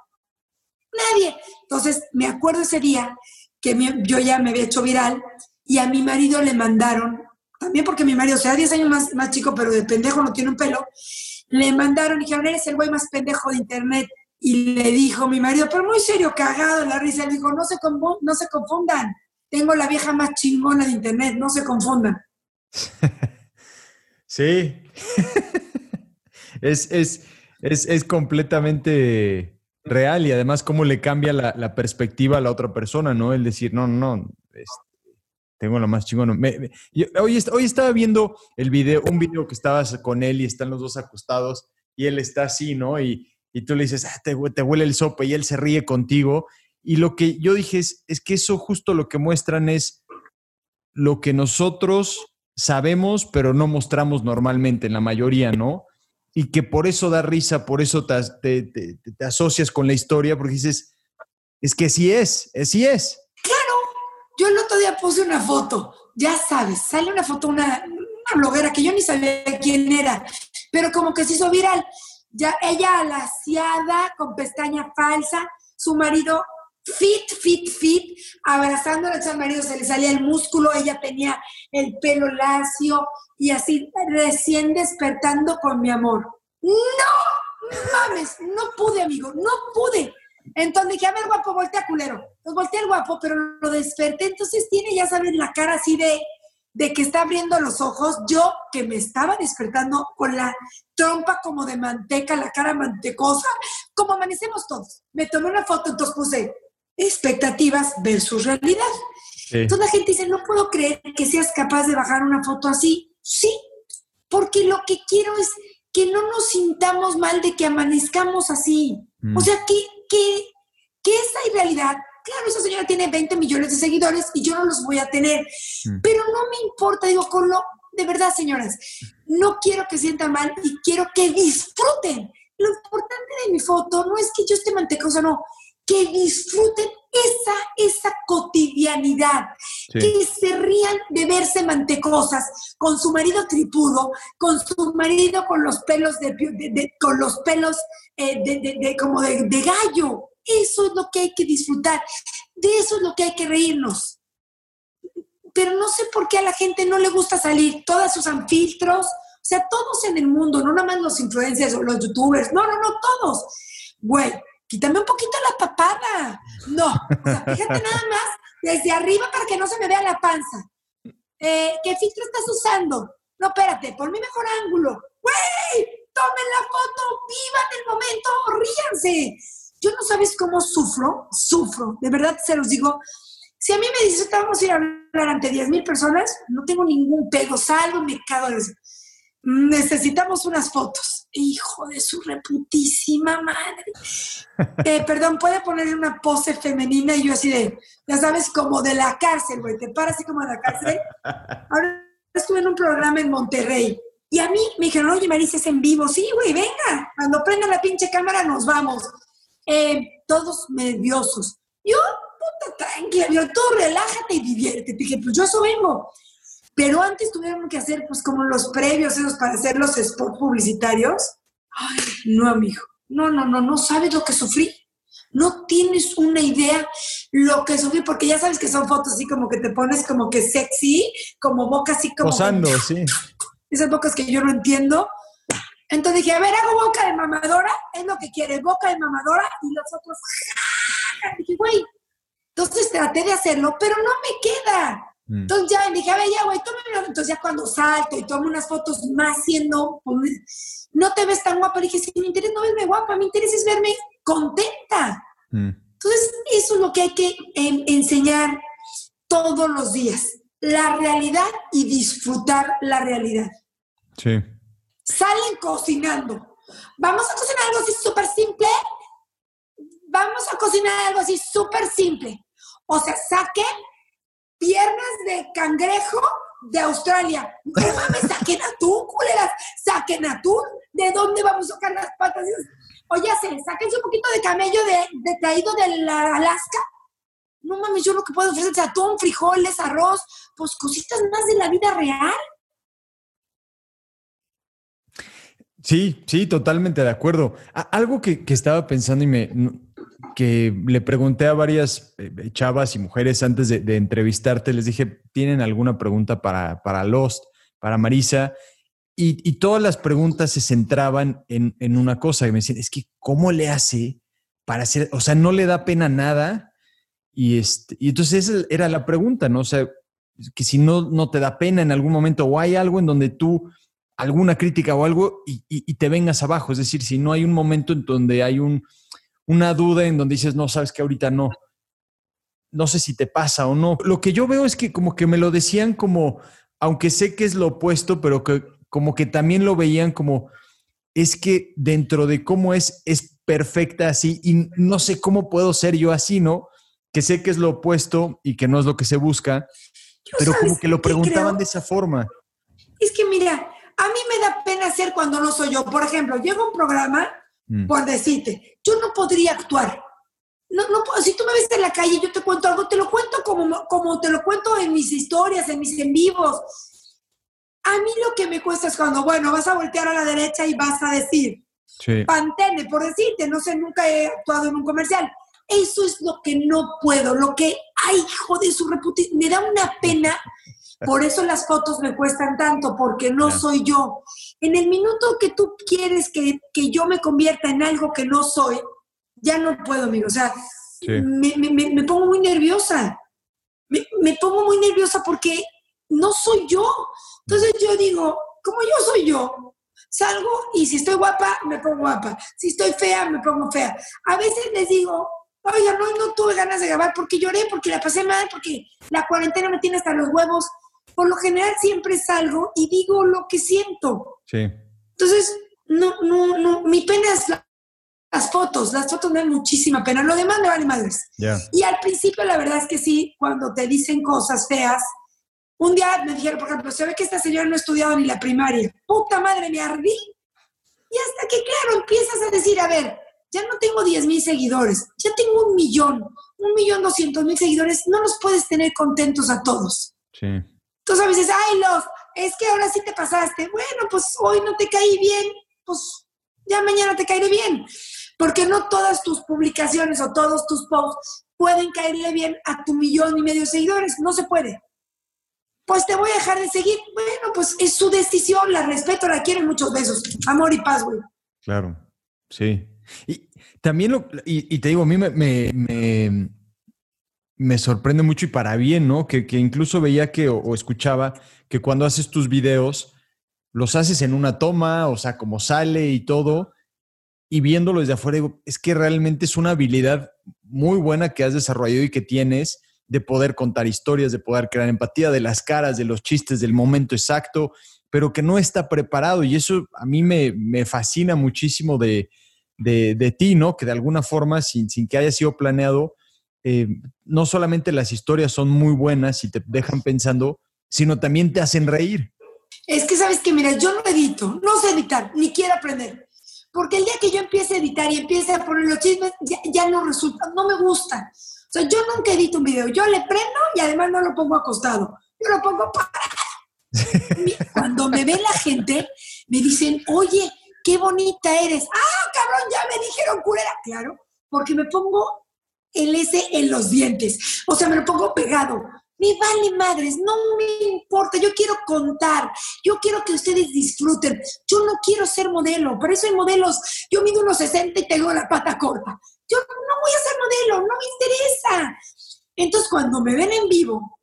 Nadie. Entonces, me acuerdo ese día que yo ya me había hecho viral y a mi marido le mandaron, también porque mi marido sea 10 años más, más chico, pero de pendejo no tiene un pelo, le mandaron y dijeron, eres el güey más pendejo de internet. Y le dijo mi marido, pero muy serio, cagado la risa, le dijo, no se, no se confundan, tengo la vieja más chingona de internet, no se confundan. sí, es, es, completamente real y además cómo le cambia la, perspectiva a la otra persona, ¿no? El decir, no, no, no, este, tengo lo más chingón. hoy, hoy estaba viendo el video, un video que estabas con él y están los dos acostados y él está así, ¿no? Y, y tú le dices, ah, te, huele el sopa y él se ríe contigo. Y lo que yo dije es, es que eso justo lo que muestran es lo que nosotros sabemos, pero no mostramos normalmente en la mayoría, ¿no? Y que por eso da risa, por eso te, te, asocias con la historia, porque dices, es que sí es, sí es. Claro, yo el otro día puse una foto, ya sabes, sale una foto, una, una bloguera que yo ni sabía quién era, pero como que se hizo viral ya ella alaciada, con pestaña falsa, su marido fit, fit, fit, abrazando a su marido se le salía el músculo, ella tenía el pelo lacio y así recién despertando con mi amor. No, mames, no pude, amigo, no pude. Entonces dije, a ver, guapo, voltea culero. Pues volteé el guapo, pero lo desperté. Entonces tiene, ya saben, la cara así de, de que está abriendo los ojos, yo que me estaba despertando con la trompa como de manteca, la cara mantecosa, como amanecemos todos. Me tomé una foto, entonces puse expectativas versus realidad. Entonces la gente dice, no puedo creer que seas capaz de bajar una foto así. Sí, porque lo que quiero es que no nos sintamos mal de que amanezcamos así. O mm. sea, que, que, que esa realidad claro, esa señora tiene 20 millones de seguidores y yo no los voy a tener, mm. pero no me importa, digo, con lo, de verdad, señoras, no quiero que sientan mal y quiero que disfruten. Lo importante de mi foto no es que yo esté mantecosa, no, que disfruten esa, esa cotidianidad, que se rían de verse mantecosas con su marido tripudo, con su marido con los pelos de, con los pelos eh, de, como de, gallo. Eso es lo que hay que disfrutar, de eso es lo que hay que reírnos. Pero no sé por qué a la gente no le gusta salir, todas usan filtros, o sea, todos en el mundo, no nada más los influencers o los youtubers, no, no, no, todos. Güey, quítame un poquito la papada. No, o sea, fíjate nada más desde arriba para que no se me vea la panza. Eh, ¿Qué filtro estás usando? No, espérate, por mi mejor ángulo. ¡Güey! ¡Tomen la foto! ¡Vivan el momento! ¡Ríanse! Yo no sabes cómo sufro, sufro, de verdad se los digo. Si a mí me dices, vamos a ir a hablar ante 10 mil personas, no tengo ningún pego, salgo, me cago de eso. Necesitamos unas fotos. Hijo de su reputísima madre. Eh, perdón, puede poner una pose femenina y yo así de, ya sabes, como de la cárcel, güey. Te paras así como de la cárcel. Ahora estuve en un programa en Monterrey y a mí me dijeron, oye, Marisa, es en vivo. Sí, güey, venga. Cuando prenda la pinche cámara nos vamos. Eh, todos nerviosos. Yo, puta, tranquila, yo, tú relájate y diviértete. Dije, pues yo eso vengo. Pero antes tuvieron que hacer, pues, como los previos esos para hacer los spots publicitarios. Ay, no, amigo. No, no, no, no sabes lo que sufrí. No tienes una idea lo que subí, porque ya sabes que son fotos así como que te pones como que sexy, como boca así como... Posando, sí. Esas bocas que yo no entiendo. Entonces dije, a ver, hago boca de mamadora, es lo que quiere, boca de mamadora, y los otros... dije, güey, entonces traté de hacerlo, pero no me queda. Mm. Entonces ya dije, a ver, ya, güey, tómame Entonces ya cuando salto y tomo unas fotos más siendo, pues, no te ves tan guapa. Dije, si mi interés no verme guapa, mi interés es verme contenta. Mm. Entonces, eso es lo que hay que enseñar todos los días. La realidad y disfrutar la realidad. Sí. Salen cocinando. Vamos a cocinar algo así súper simple. Vamos a cocinar algo así súper simple. O sea, saquen piernas de cangrejo de Australia. No mames, saquen atún, culeras. Saquen atún. ¿De dónde vamos a sacar las patas? Oye, sáquense un poquito de camello de, traído de la Alaska. No mames, yo lo que puedo ofrecer es atún, frijoles, arroz, pues cositas más de la vida real. Sí, sí, totalmente de acuerdo. algo que, estaba pensando y me que le pregunté a varias eh, chavas y mujeres antes de, entrevistarte, les dije, ¿tienen alguna pregunta para, para Lost, para Marisa? Y, todas las preguntas se centraban en, una cosa, y me decían, es que ¿cómo le hace para hacer, o sea, no le da pena nada? Y, este, y entonces esa era la pregunta, ¿no? O sea, que si no, no te da pena en algún momento o hay algo en donde tú, alguna crítica o algo y, te vengas abajo, es decir, si no hay un momento en donde hay un, una duda en donde dices, no, sabes que ahorita no, no sé si te pasa o no. Lo que yo veo es que como que me lo decían como, aunque sé que es lo opuesto, pero que como que también lo veían como, es que dentro de cómo es, es perfecta así y no sé cómo puedo ser yo así, ¿no? Que sé que es lo opuesto y que no es lo que se busca, pero como que lo preguntaban de esa forma. Es que mira, a mí me da pena ser cuando no soy yo. Por ejemplo, llego un programa, mm. por decirte, yo no podría actuar. No, no, si tú me ves en la calle y yo te cuento algo, te lo cuento como, como te lo cuento en mis historias, en mis en vivos, a mí lo que me cuesta es cuando, bueno, vas a voltear a la derecha y vas a decir, Pantene, por decirte, no sé, nunca he actuado en un comercial. Eso es lo que no puedo, lo que, ay, hijo de su reputación, me da una pena. Por eso las fotos me cuestan tanto, porque no soy yo. En el minuto que tú quieres que, yo me convierta en algo que no soy, ya no puedo, amigo. O sea, me, pongo muy nerviosa. me pongo muy nerviosa porque no soy yo. Entonces yo digo, como yo soy yo, salgo y si estoy guapa, me pongo guapa. Si estoy fea, me pongo fea. A veces les digo, oiga, no, no tuve ganas de grabar porque lloré, porque la pasé mal, porque la cuarentena me tiene hasta los huevos. Por lo general siempre salgo y digo lo que siento. Sí. Entonces, no, no, no, mi pena es las fotos, las fotos me dan muchísima pena, lo demás me vale madres. Y al principio la verdad es que sí, cuando te dicen cosas feas, un día me dijeron, por ejemplo, se ve que esta señora no ha estudiado ni la primaria. Puta madre, me ardí. Y hasta que, claro, empiezas a decir, a ver, ya no tengo 10 mil seguidores, ya tengo un millón, un millón doscientos mil seguidores, no los puedes tener contentos a todos. Sí. Entonces a veces, ay, los, es que ahora sí te pasaste. Bueno, pues hoy no te caí bien, pues ya mañana te caeré bien. Porque no todas tus publicaciones o todos tus posts pueden caerle bien a tu millón y medio de seguidores. No se puede pues te voy a dejar de seguir. Bueno, pues es su decisión, la respeto, la quiero. Muchos besos. Amor y paz, güey. Claro, sí. Y también lo, y, te digo, a mí me, sorprende mucho y para bien, ¿no? Que, incluso veía que o, escuchaba que cuando haces tus videos, los haces en una toma, o sea, como sale y todo, y viéndolo desde afuera, es que realmente es una habilidad muy buena que has desarrollado y que tienes de poder contar historias, de poder crear empatía, de las caras, de los chistes, del momento exacto, pero que no está preparado. Y eso a mí me, fascina muchísimo de, ti, ¿no? Que de alguna forma, sin, sin que haya sido planeado, eh, no solamente las historias son muy buenas y te dejan pensando, sino también te hacen reír. Es que sabes que, mira, yo no edito, no sé editar, ni quiero aprender. Porque el día que yo empiece a editar y empiece a poner los chismes, ya, ya no resulta, no me gusta sea, yo nunca edito un video. Yo le prendo y además no lo pongo acostado. Yo lo pongo para... Cuando me ve la gente, me dicen, oye, qué bonita eres. Ah, cabrón, ya me dijeron culera. Claro, porque me pongo el S en los dientes. O sea, me lo pongo pegado. Me vale madres, no me importa, yo quiero contar, yo quiero que ustedes disfruten, yo no quiero ser modelo, por eso hay modelos, yo mido unos 60 y tengo la pata corta, yo no voy a ser modelo, no me interesa. Entonces cuando me ven en vivo, o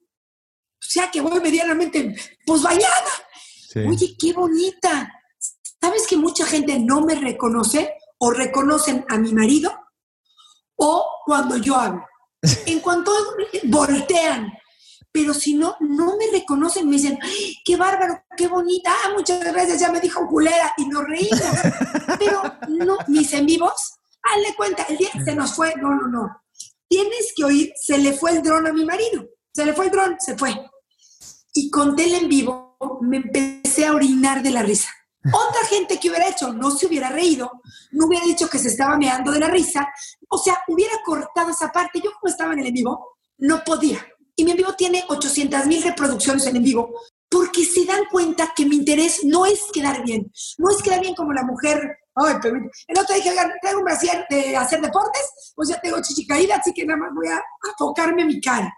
sea que voy medianamente pues vayada, oye, qué bonita, ¿sabes que mucha gente no me reconoce o reconocen a mi marido? O cuando yo hablo. En cuanto voltean, pero si no, no me reconocen, me dicen, qué bárbaro, qué bonita, ah, muchas gracias, ya me dijo culera, y nos reímos. pero no, mis en vivos, hazle cuenta, el día se nos fue, no, no, no. Tienes que oír, se le fue el dron a mi marido, se le fue el dron, se fue. Y conté el en vivo, me empecé a orinar de la risa. Otra gente que hubiera hecho no se hubiera reído, no hubiera dicho que se estaba meando de la risa, o sea, hubiera cortado esa parte. Yo como estaba en el en vivo, no podía y mi en vivo tiene 800 mil reproducciones en en vivo, porque se dan cuenta que mi interés no es quedar bien, no es quedar bien como la mujer. Ay, el otro dije, tengo un brasier de hacer deportes, pues ya tengo chichicaída, así que nada más voy a enfocarme mi cara.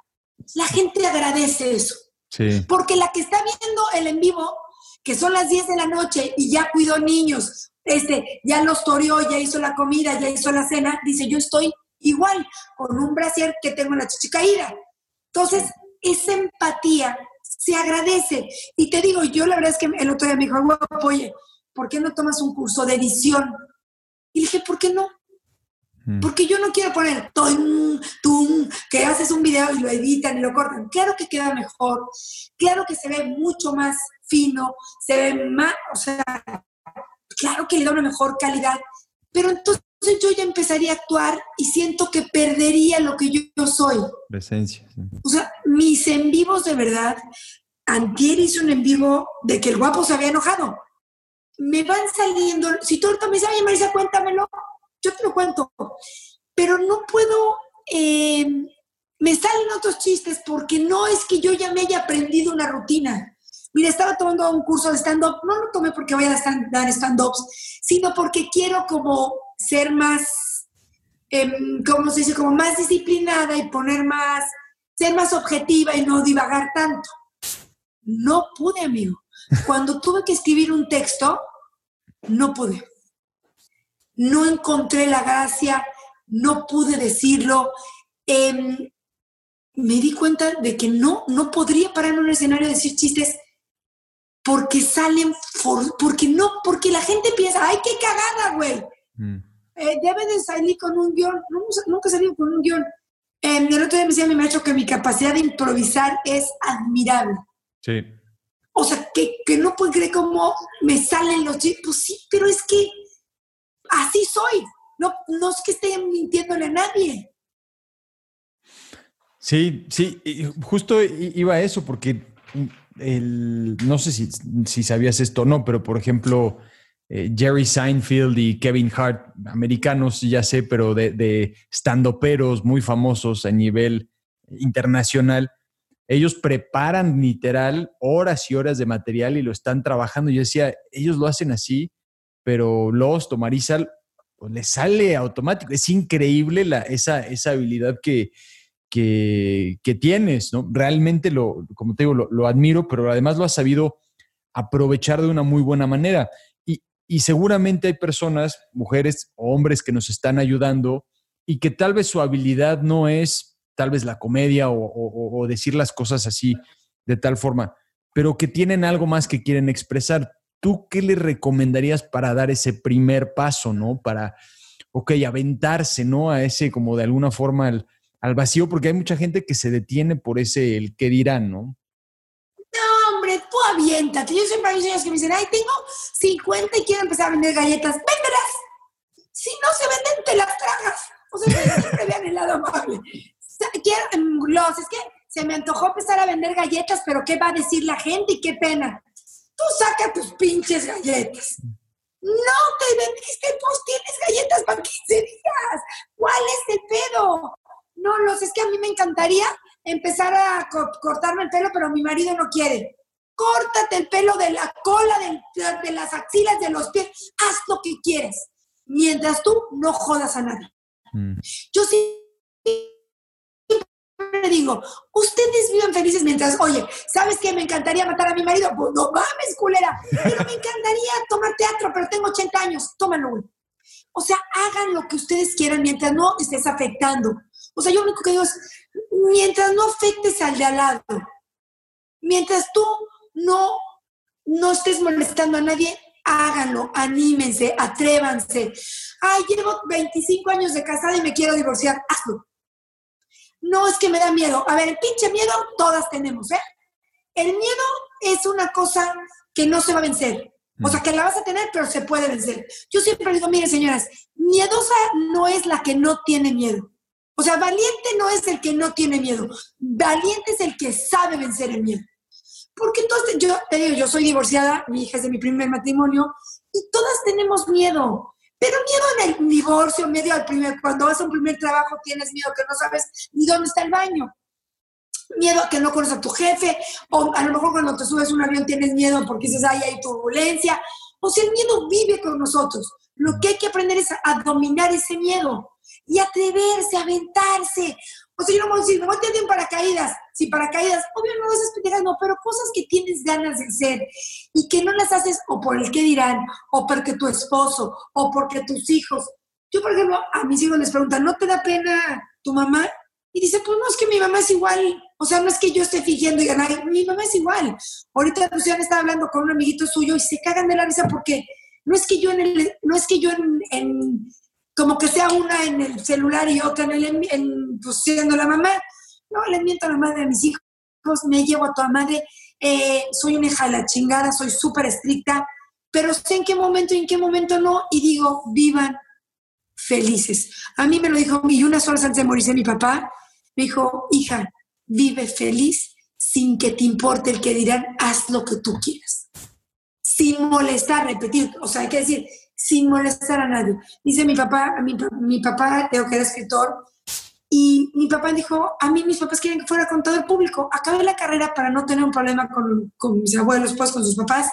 La gente agradece eso. Sí. Porque la que está viendo el en vivo, que son las 10 de la noche y ya cuidó niños, este, ya los toreó, ya hizo la comida, ya hizo la cena, dice, yo estoy igual con un brasier que tengo la chichicaída. Entonces, esa empatía se agradece. Y te digo, yo la verdad es que el otro día me dijo, oye, ¿por qué no tomas un curso de edición? Y dije, ¿por qué no? Mm. Porque yo no quiero poner tum, tum, que haces un video y lo editan y lo cortan. Claro que queda mejor, claro que se ve mucho más fino, se ve más, o sea, claro que le da una mejor calidad, pero entonces yo ya empezaría a actuar y siento que perdería lo que yo, soy. Presencia. O sea, mis en vivos de verdad, antier hice un en vivo de que el guapo se había enojado. Me van saliendo, si tú ahorita me dices, ay Marisa, cuéntamelo, yo te lo cuento. Pero no puedo, eh, me salen otros chistes porque no es que yo ya me haya aprendido una rutina. Mira, estaba tomando un curso de stand-up, no lo tomé porque voy a dar stand-ups, sino porque quiero como ser más, eh, ¿cómo se dice? Como más disciplinada y poner más, ser más objetiva y no divagar tanto. No pude, amigo. Cuando tuve que escribir un texto, no pude. No encontré la gracia, no pude decirlo. Em, me di cuenta de que no, no podría parar en un escenario y decir chistes porque salen, porque no, porque la gente piensa, ay, qué cagada, güey. Mm. Eh, debe de salir con un guion. Nunca, salido con un guion. Eh, el otro día me decía mi maestro que mi capacidad de improvisar es admirable. Sí. O sea, que, que no puedo creer cómo me salen los chistes. Pues sí, pero es que así soy. No, no es que esté mintiéndole a nadie. Sí, sí, justo iba a eso, porque el, no sé si, si sabías esto o no, pero por ejemplo, eh, Jerry Seinfeld y Kevin Hart, americanos, ya sé, pero de, de standoperos muy famosos a nivel internacional, ellos preparan literal horas y horas de material y lo están trabajando. Yo decía, ellos lo hacen así, pero los Tomarizal pues, le sale automático. Es increíble la, esa, esa habilidad que, que, tienes, ¿no? Realmente lo, como te digo, lo, admiro, pero además lo has sabido aprovechar de una muy buena manera. Y seguramente hay personas, mujeres o hombres que nos están ayudando y que tal vez su habilidad no es tal vez la comedia o, decir las cosas así de tal forma, pero que tienen algo más que quieren expresar. ¿Tú qué le recomendarías para dar ese primer paso, no? Para, ok, aventarse, ¿no? A ese, como de alguna forma, al, al vacío, porque hay mucha gente que se detiene por ese, el qué dirán, ¿no? tú aviéntate. Yo siempre hay señores que me dicen, ay, tengo 50 y quiero empezar a vender galletas. Véndelas. Si no se venden, te las tragas. O sea, siempre vean el lado amable. Quiero, los, es que se me antojó empezar a vender galletas, pero ¿qué va a decir la gente? Y qué pena. Tú saca tus pinches galletas. No te vendiste, pues tienes galletas para 15 días. ¿Cuál es el pedo? No, los, es que a mí me encantaría empezar a cortarme el pelo, pero mi marido no quiere córtate el pelo de la cola, de, las axilas, de los pies, haz lo que quieres, mientras tú no jodas a nadie. Mm. Yo sí digo, ustedes vivan felices mientras, oye, ¿sabes qué? Me encantaría matar a mi marido. Pues no mames, culera. Pero me encantaría tomar teatro, pero tengo 80 años. Tómalo, güey. O sea, hagan lo que ustedes quieran mientras no estés afectando. O sea, yo lo único que digo es, mientras no afectes al de al lado, mientras tú no, no estés molestando a nadie, háganlo, anímense, atrévanse. Ay, llevo 25 años de casada y me quiero divorciar, hazlo. No es que me da miedo. A ver, el pinche miedo todas tenemos, ¿eh? El miedo es una cosa que no se va a vencer. O sea, que la vas a tener, pero se puede vencer. Yo siempre digo, miren, señoras, miedosa no es la que no tiene miedo. O sea, valiente no es el que no tiene miedo. Valiente es el que sabe vencer el miedo. Porque entonces, yo te digo, yo soy divorciada, mi hija es de mi primer matrimonio, y todas tenemos miedo. Pero miedo en el divorcio, miedo al primer, cuando vas a un primer trabajo tienes miedo que no sabes ni dónde está el baño. Miedo a que no conoces a tu jefe, o a lo mejor cuando te subes un avión tienes miedo porque dices, ay, hay turbulencia. O sea, el miedo vive con nosotros. Lo que hay que aprender es a dominar ese miedo y atreverse, aventarse. O sea, yo no voy a me voy a en paracaídas. Si paracaídas, obvio no a explicar, no, pero cosas que tienes ganas de hacer y que no las haces o por el que dirán, o porque tu esposo, o porque tus hijos. Yo, por ejemplo, a mis hijos les preguntan, ¿no te da pena tu mamá? Y dice, pues no, es que mi mamá es igual. O sea, no es que yo esté fingiendo y ganar, mi mamá es igual. Ahorita Luciana estaba hablando con un amiguito suyo y se cagan de la risa porque no es que yo no es que yo en como que sea una en el celular y otra en el, en, pues, siendo la mamá. No, le miento a la madre de mis hijos, me llevo a toda madre, eh, soy una hija de la chingada, soy súper estricta, pero sé en qué momento y en qué momento no, y digo, vivan felices. A mí me lo dijo, y unas horas antes de morirse mi papá, me dijo, hija, vive feliz sin que te importe el que dirán, haz lo que tú quieras. Sin molestar, repetir, o sea, hay que decir, sin molestar a nadie. Dice mi papá, mi, mi papá, creo que era escritor, y mi papá dijo, a mí mis papás quieren que fuera contador público. Acabé la carrera para no tener un problema con, con mis abuelos, pues con sus papás.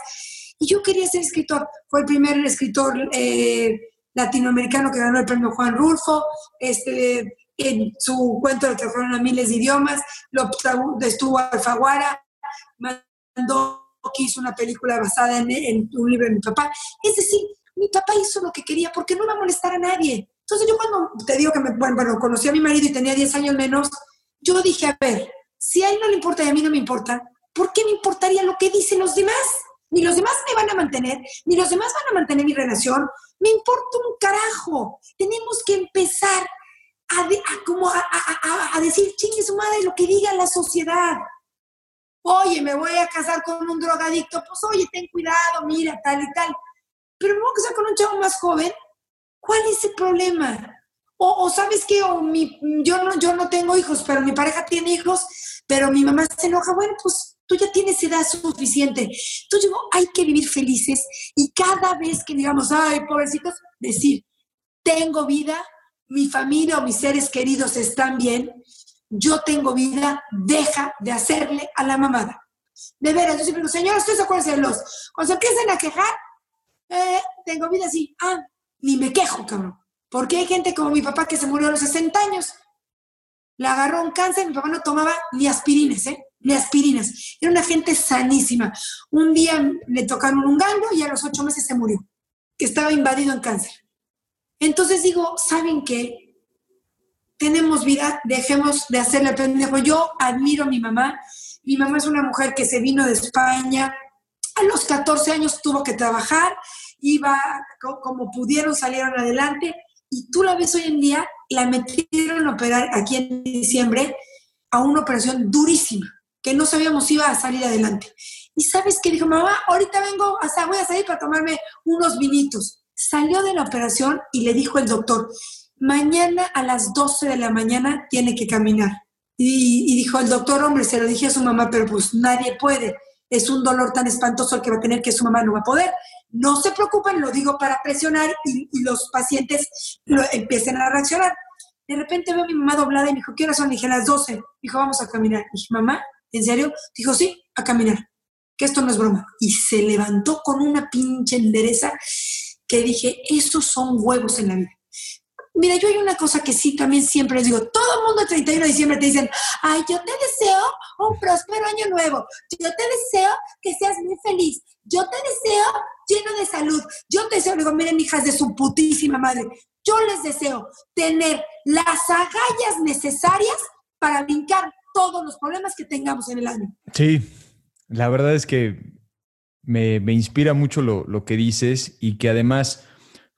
Y yo quería ser escritor. Fue el primer escritor eh, latinoamericano que ganó el premio Juan Rulfo. Este, en su cuento que fueron a miles de idiomas. Lo, estuvo Alfaguara. Mandó que hizo una película basada en, en un libro de mi papá. Es decir, mi papá hizo lo que quería porque no iba a molestar a nadie. Entonces yo cuando te digo que me, bueno, conocí a mi marido y tenía 10 años menos, yo dije, a ver, si a él no le importa y a mí no me importa, ¿por qué me importaría lo que dicen los demás? Ni los demás me van a mantener, ni los demás van a mantener mi relación. Me importa un carajo. Tenemos que empezar a, como a, a, a, decir, chingue su madre, lo que diga la sociedad. Oye, me voy a casar con un drogadicto, pues oye, ten cuidado, mira, tal y tal. Pero me voy a casar con un chavo más joven, ¿cuál es el problema? O, sabes o mi, yo, no, yo no tengo hijos, pero mi pareja tiene hijos, pero mi mamá se enoja, bueno, pues tú ya tienes edad suficiente. Entonces digo, hay que vivir felices y cada vez que digamos, ay, pobrecitos, decir, tengo vida, mi familia o mis seres queridos están bien, yo tengo vida, deja de hacerle a la mamada. De veras, yo siempre digo, señores, ustedes acuérdense de los, cuando se empiezan a quejar, eh, tengo vida así. Ah, ni me quejo, cabrón. Porque hay gente como mi papá que se murió a los 60 años. Le agarró un cáncer, mi papá no tomaba ni aspirinas, ¿eh? Ni aspirinas. Era una gente sanísima. Un día le tocaron un gango y a los ocho meses se murió, que estaba invadido en cáncer. Entonces digo, ¿saben qué? Tenemos vida, dejemos de hacerle pendejo. Yo admiro a mi mamá. Mi mamá es una mujer que se vino de España, a los 14 años tuvo que trabajar, iba como pudieron, salieron adelante. Y tú la ves hoy en día, la metieron a operar aquí en diciembre a una operación durísima, que no sabíamos si iba a salir adelante. Y sabes qué dijo, mamá, ahorita vengo, hasta voy a salir para tomarme unos vinitos. Salió de la operación y le dijo el doctor, mañana a las 12 de la mañana tiene que caminar. Y, y dijo el doctor, hombre, se lo dije a su mamá, pero pues nadie puede es un dolor tan espantoso el que va a tener que su mamá no va a poder. No se preocupen, lo digo para presionar y, los pacientes lo, empiecen a reaccionar. De repente veo a mi mamá doblada y me dijo, ¿qué hora son? Le dije, las 12. Dijo, vamos a caminar. dije, mamá, ¿en serio? Dijo, sí, a caminar. Que esto no es broma. Y se levantó con una pinche endereza que dije, esos son huevos en la vida. mira, yo hay una cosa que sí también siempre les digo, todo el mundo el 31 de diciembre te dicen, ay, yo te deseo un próspero año nuevo, yo te deseo que seas muy feliz, yo te deseo lleno de salud, yo te deseo, digo, miren, hijas de su putísima madre, yo les deseo tener las agallas necesarias para brincar todos los problemas que tengamos en el año. Sí, la verdad es que me, inspira mucho lo, que dices y que además,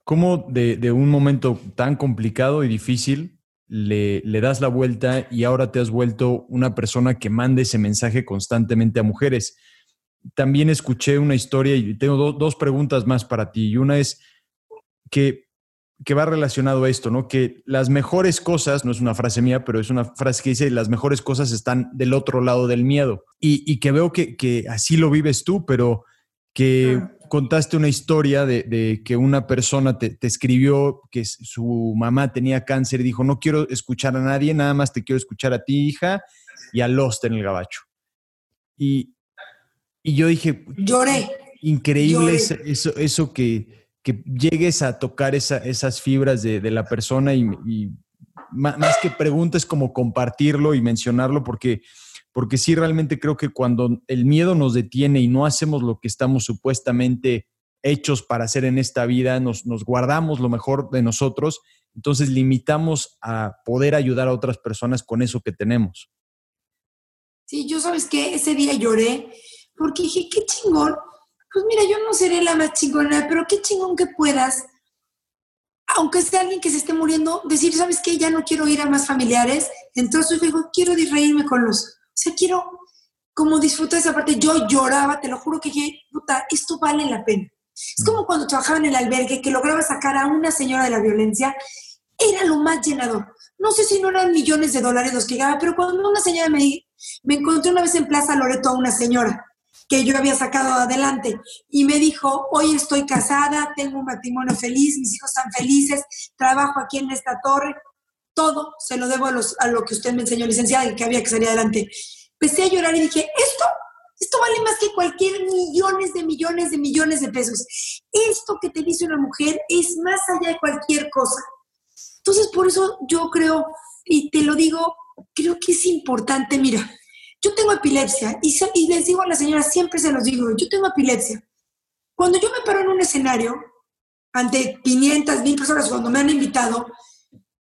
como de, un momento tan complicado y difícil, le, das la vuelta y ahora te has vuelto una persona que manda ese mensaje constantemente a mujeres. También escuché una historia y tengo dos preguntas más para ti. Y una es que que va relacionado a esto, ¿no? Que las mejores cosas, no es una frase mía, pero es una frase que dice, las mejores cosas están del otro lado del miedo. Y, que veo que, así lo vives tú, pero que contaste una historia de, que una persona te, escribió que su mamá tenía cáncer y dijo, no quiero escuchar a nadie, nada más te quiero escuchar a ti, hija, y a Lost en el gabacho. Y, yo dije, lloré. Increíble Eso, eso que que llegues a tocar esas fibras de, la persona y, más, que preguntas como compartirlo y mencionarlo porque, porque sí realmente creo que cuando el miedo nos detiene y no hacemos lo que estamos supuestamente hechos para hacer en esta vida, nos, guardamos lo mejor de nosotros, entonces limitamos a poder ayudar a otras personas con eso que tenemos. Sí, yo sabes que ese día lloré porque dije, qué chingón pues mira, yo no seré la más chingona, pero qué chingón que puedas, aunque sea alguien que se esté muriendo, decir, ¿sabes qué? Ya no quiero ir a más familiares. Entonces digo, quiero reírme con los, sea, quiero como disfrutar esa parte. Yo lloraba, te lo juro que dije, puta, esto vale la pena. Es como cuando trabajaba en el albergue, que lograba sacar a una señora de la violencia, era lo más llenador. No sé si no eran millones de dólares los que ganaba, pero cuando una señora me, me encontré una vez en Plaza Loreto a una señora que yo había sacado adelante. Y me dijo, hoy estoy casada, tengo un matrimonio feliz, mis hijos están felices, trabajo aquí en esta torre, todo se lo debo a, los, a lo que usted me enseñó, licenciada, y que había que salir adelante. Empecé a llorar y dije, esto, esto vale más que cualquier millones de millones de millones de pesos. Esto que te dice una mujer es más allá de cualquier cosa. Entonces, por eso yo creo, y te lo digo, creo que es importante, mira, yo tengo epilepsia y, les digo a la señora, siempre se los digo, yo tengo epilepsia. Cuando yo me paro en un escenario ante 500, 1000 personas cuando me han invitado,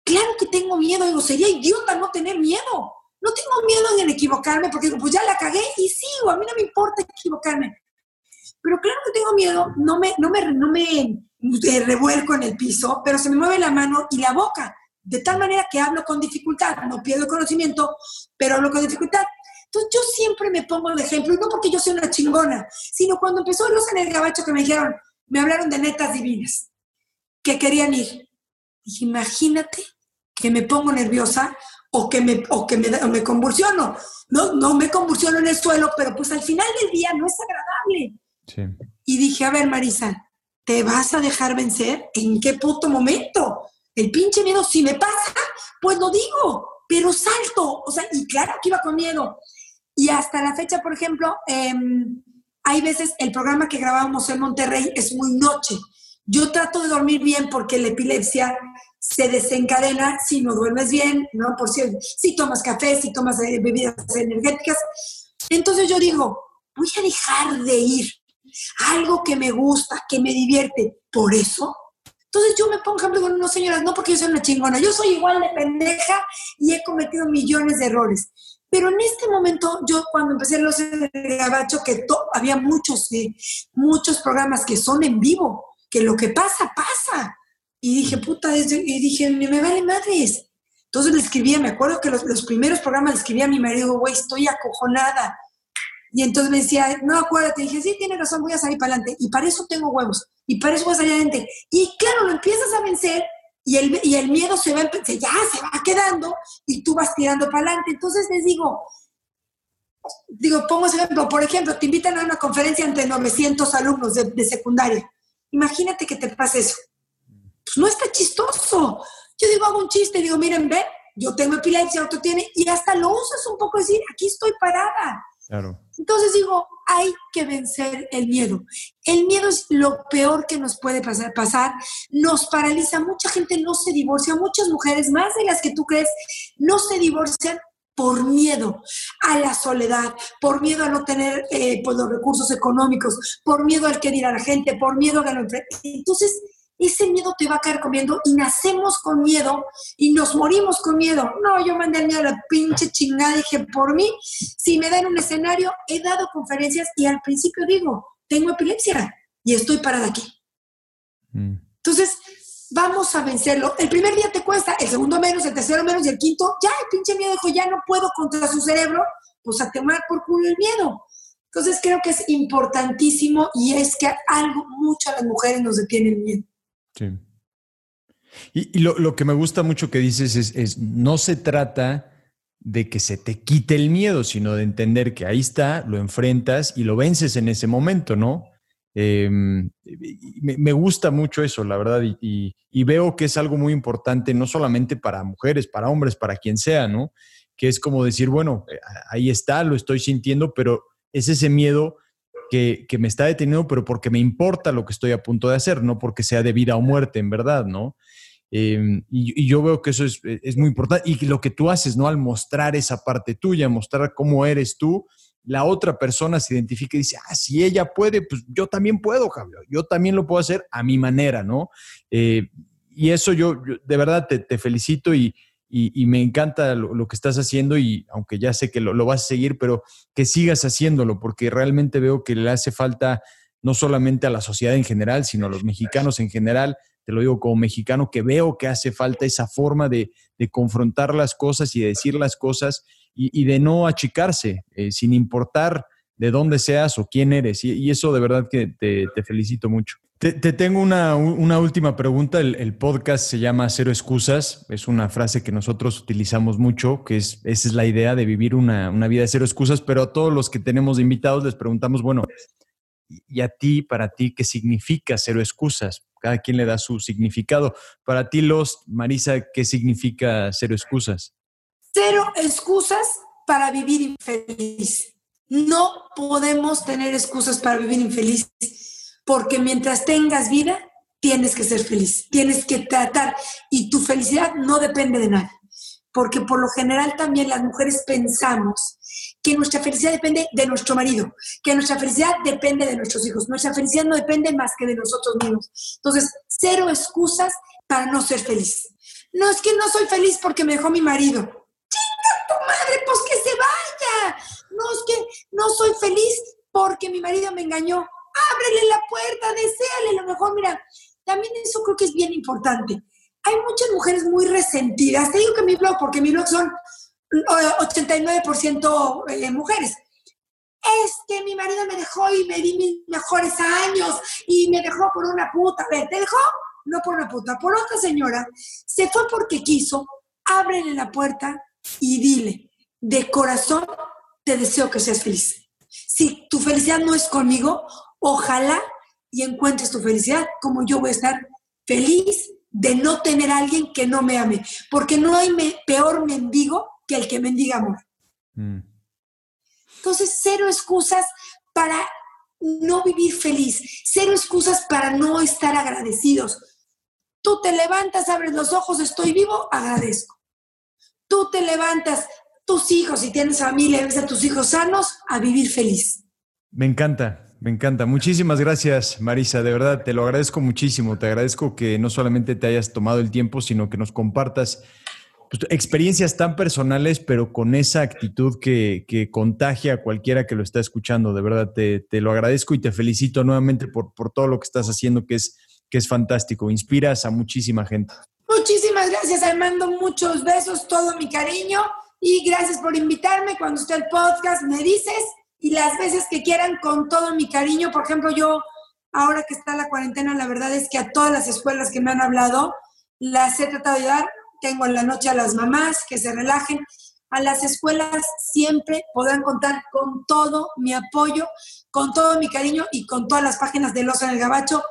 claro que tengo miedo, digo, sería idiota no tener miedo. No tengo miedo en equivocarme porque digo, pues ya la cagué y sigo, a mí no me importa equivocarme. Pero claro que tengo miedo, no me, no me, no me eh, revuelco en el piso, pero se me mueve la mano y la boca, de tal manera que hablo con dificultad, no pierdo conocimiento, pero hablo con dificultad. Entonces yo siempre me pongo de ejemplo, y no porque yo sea una chingona, sino cuando empezó Luz en el Gabacho que me dijeron, me hablaron de netas divinas, que querían ir. Dije, imagínate que me pongo nerviosa o que me, o que me, me convulsiono. No, no me convulsiono en el suelo, pero pues al final del día no es agradable. Y dije, a ver, Marisa, ¿te vas a dejar vencer? ¿En qué puto momento? El pinche miedo, si me pasa, pues lo digo, pero salto. O sea, y claro que iba con miedo. Y hasta la fecha, por ejemplo, em, hay veces el programa que grabábamos en Monterrey es muy noche. Yo trato de dormir bien porque la epilepsia se desencadena si no duermes bien, ¿no? Por si, si tomas café, si tomas eh, bebidas energéticas. Entonces yo digo, voy a dejar de ir. Algo que me gusta, que me divierte. Por eso. Entonces yo me pongo ejemplo con no señoras, no porque yo soy una chingona, yo soy igual de pendeja y he cometido millones de errores. Pero en este momento, yo cuando empecé los Gabacho, que había muchos, eh, muchos programas que son en vivo, que lo que pasa, pasa. Y dije, puta, y dije, me vale madres. Entonces le escribía, me acuerdo que los, los primeros programas le escribía a mi marido, güey, estoy acojonada. Y entonces me decía, no, acuérdate, dije, sí, tiene razón, voy a salir para adelante. Y para eso tengo huevos, y para eso voy a salir adelante. Y claro, lo empiezas a vencer y el, y el miedo se va, ya se va quedando y tú vas tirando para adelante. Entonces les digo, digo, pongo ese ejemplo, por ejemplo, te invitan a una conferencia entre 900 alumnos de, secundaria. Imagínate que te pase eso. Pues no está chistoso. Yo digo, hago un chiste, digo, miren, ve, yo tengo epilepsia, otro tiene, y hasta lo usas un poco, decir, aquí estoy parada. Entonces digo, hay que vencer el miedo. El miedo es lo peor que nos puede pasar, pasar. Nos paraliza. Mucha gente no se divorcia. Muchas mujeres, más de las que tú crees, no se divorcian por miedo a la soledad, por miedo a no tener eh, pues, los recursos económicos, por miedo al que dirá la gente, por miedo a ganar. Entonces, ese miedo te va a caer comiendo y nacemos con miedo y nos morimos con miedo. No, yo mandé el miedo a la pinche chingada, dije, por mí, si me dan un escenario, he dado conferencias y al principio digo, tengo epilepsia y estoy parada aquí. Mm. Entonces, vamos a vencerlo. El primer día te cuesta, el segundo menos, el tercero menos y el quinto, ya el pinche miedo dijo, ya no puedo contra su cerebro, pues a tomar por culo el miedo. Entonces creo que es importantísimo y es que algo mucho a las mujeres nos detiene el miedo. Sí. Y, lo, que me gusta mucho que dices es, no se trata de que se te quite el miedo, sino de entender que ahí está, lo enfrentas y lo vences en ese momento, ¿no? Em, me, gusta mucho eso, la verdad, y, veo que es algo muy importante, no solamente para mujeres, para hombres, para quien sea, ¿no? Que es como decir, bueno, eh, ahí está, lo estoy sintiendo, pero es ese miedo que, me está deteniendo, pero porque me importa lo que estoy a punto de hacer, no porque sea de vida o muerte, en verdad, ¿no? Em, y, yo veo que eso es, es, muy importante. Y lo que tú haces, ¿no? Al mostrar esa parte tuya, mostrar cómo eres tú, la otra persona se identifica y dice, ah, si ella puede, pues yo también puedo, Javier, yo también lo puedo hacer a mi manera, ¿no? Eh, y eso yo, de verdad te, felicito y, y, me encanta lo, que estás haciendo y aunque ya sé que lo, vas a seguir, pero que sigas haciéndolo porque realmente veo que le hace falta no solamente a la sociedad en general, sino a los mexicanos en general. Te lo digo como mexicano, que veo que hace falta esa forma de, de confrontar las cosas y de decir las cosas y, de no achicarse, eh, sin importar de dónde seas o quién eres. Y, eso de verdad que te, felicito mucho. Te, tengo una, última pregunta. El, podcast se llama Cero Excusas. Es una frase que nosotros utilizamos mucho, que es, esa es la idea de vivir una, vida de cero excusas, pero a todos los que tenemos invitados les preguntamos, bueno, ¿y a ti, para ti, qué significa cero excusas? Cada quien le da su significado. Para ti, Los, Marisa, ¿qué significa cero excusas? Cero excusas para vivir infeliz. No podemos tener excusas para vivir infeliz, porque mientras tengas vida, tienes que ser feliz, tienes que tratar y tu felicidad no depende de nada, porque por lo general también las mujeres pensamos que nuestra felicidad depende de nuestro marido, que nuestra felicidad depende de nuestros hijos, nuestra felicidad no depende más que de nosotros mismos. Entonces, cero excusas para no ser feliz. No es que no soy feliz porque me dejó mi marido pues que se vaya. No es que no soy feliz porque mi marido me engañó. Ábrele la puerta, deséale lo mejor. Mira, también eso creo que es bien importante. Hay muchas mujeres muy resentidas. Te digo que mi blog, porque mi blog son 89% eh, mujeres. Es que mi marido me dejó y me di mis mejores años y me dejó por una puta. A ver, ¿te dejó? No por una puta, por otra señora. Se fue porque quiso. Ábrele la puerta, y dile, de corazón te deseo que seas feliz. Si tu felicidad no es conmigo, ojalá y encuentres tu felicidad como yo voy a estar feliz de no tener a alguien que no me ame, porque no hay peor mendigo que el que mendiga amor. Mm. Entonces, cero excusas para no vivir feliz, cero excusas para no estar agradecidos. Tú te levantas, abres los ojos, estoy vivo, agradezco tú te levantas, tus hijos, si tienes familia, ves a tus hijos sanos, a vivir feliz. Me encanta, me encanta. Muchísimas gracias, Marisa. De verdad, te lo agradezco muchísimo. Te agradezco que no solamente te hayas tomado el tiempo, sino que nos compartas pues, experiencias tan personales, pero con esa actitud que, contagia a cualquiera que lo está escuchando. De verdad, te, lo agradezco y te felicito nuevamente por, por todo lo que estás haciendo, que es, que es fantástico. Inspiras a muchísima gente. Muchísimas gracias, Armando. Muchos besos, todo mi cariño. Y gracias por invitarme. Cuando esté el podcast, me dices. Y las veces que quieran, con todo mi cariño. Por ejemplo, yo, ahora que está la cuarentena, la verdad es que a todas las escuelas que me han hablado, las he tratado de dar. Tengo en la noche a las mamás que se relajen. A las escuelas siempre podrán contar con todo mi apoyo, con todo mi cariño y con todas las páginas de Los en el Gabacho,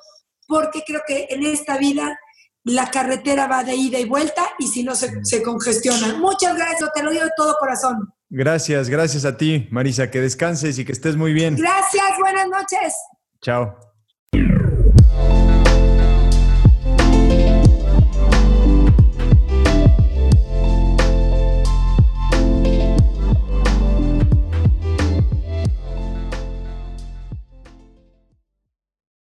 porque creo que en esta vida la carretera va de ida y vuelta y si no se, congestiona. Muchas gracias, te lo digo de todo corazón. Gracias, gracias a ti, Marisa, que descanses y que estés muy bien. Gracias, buenas noches. Chao.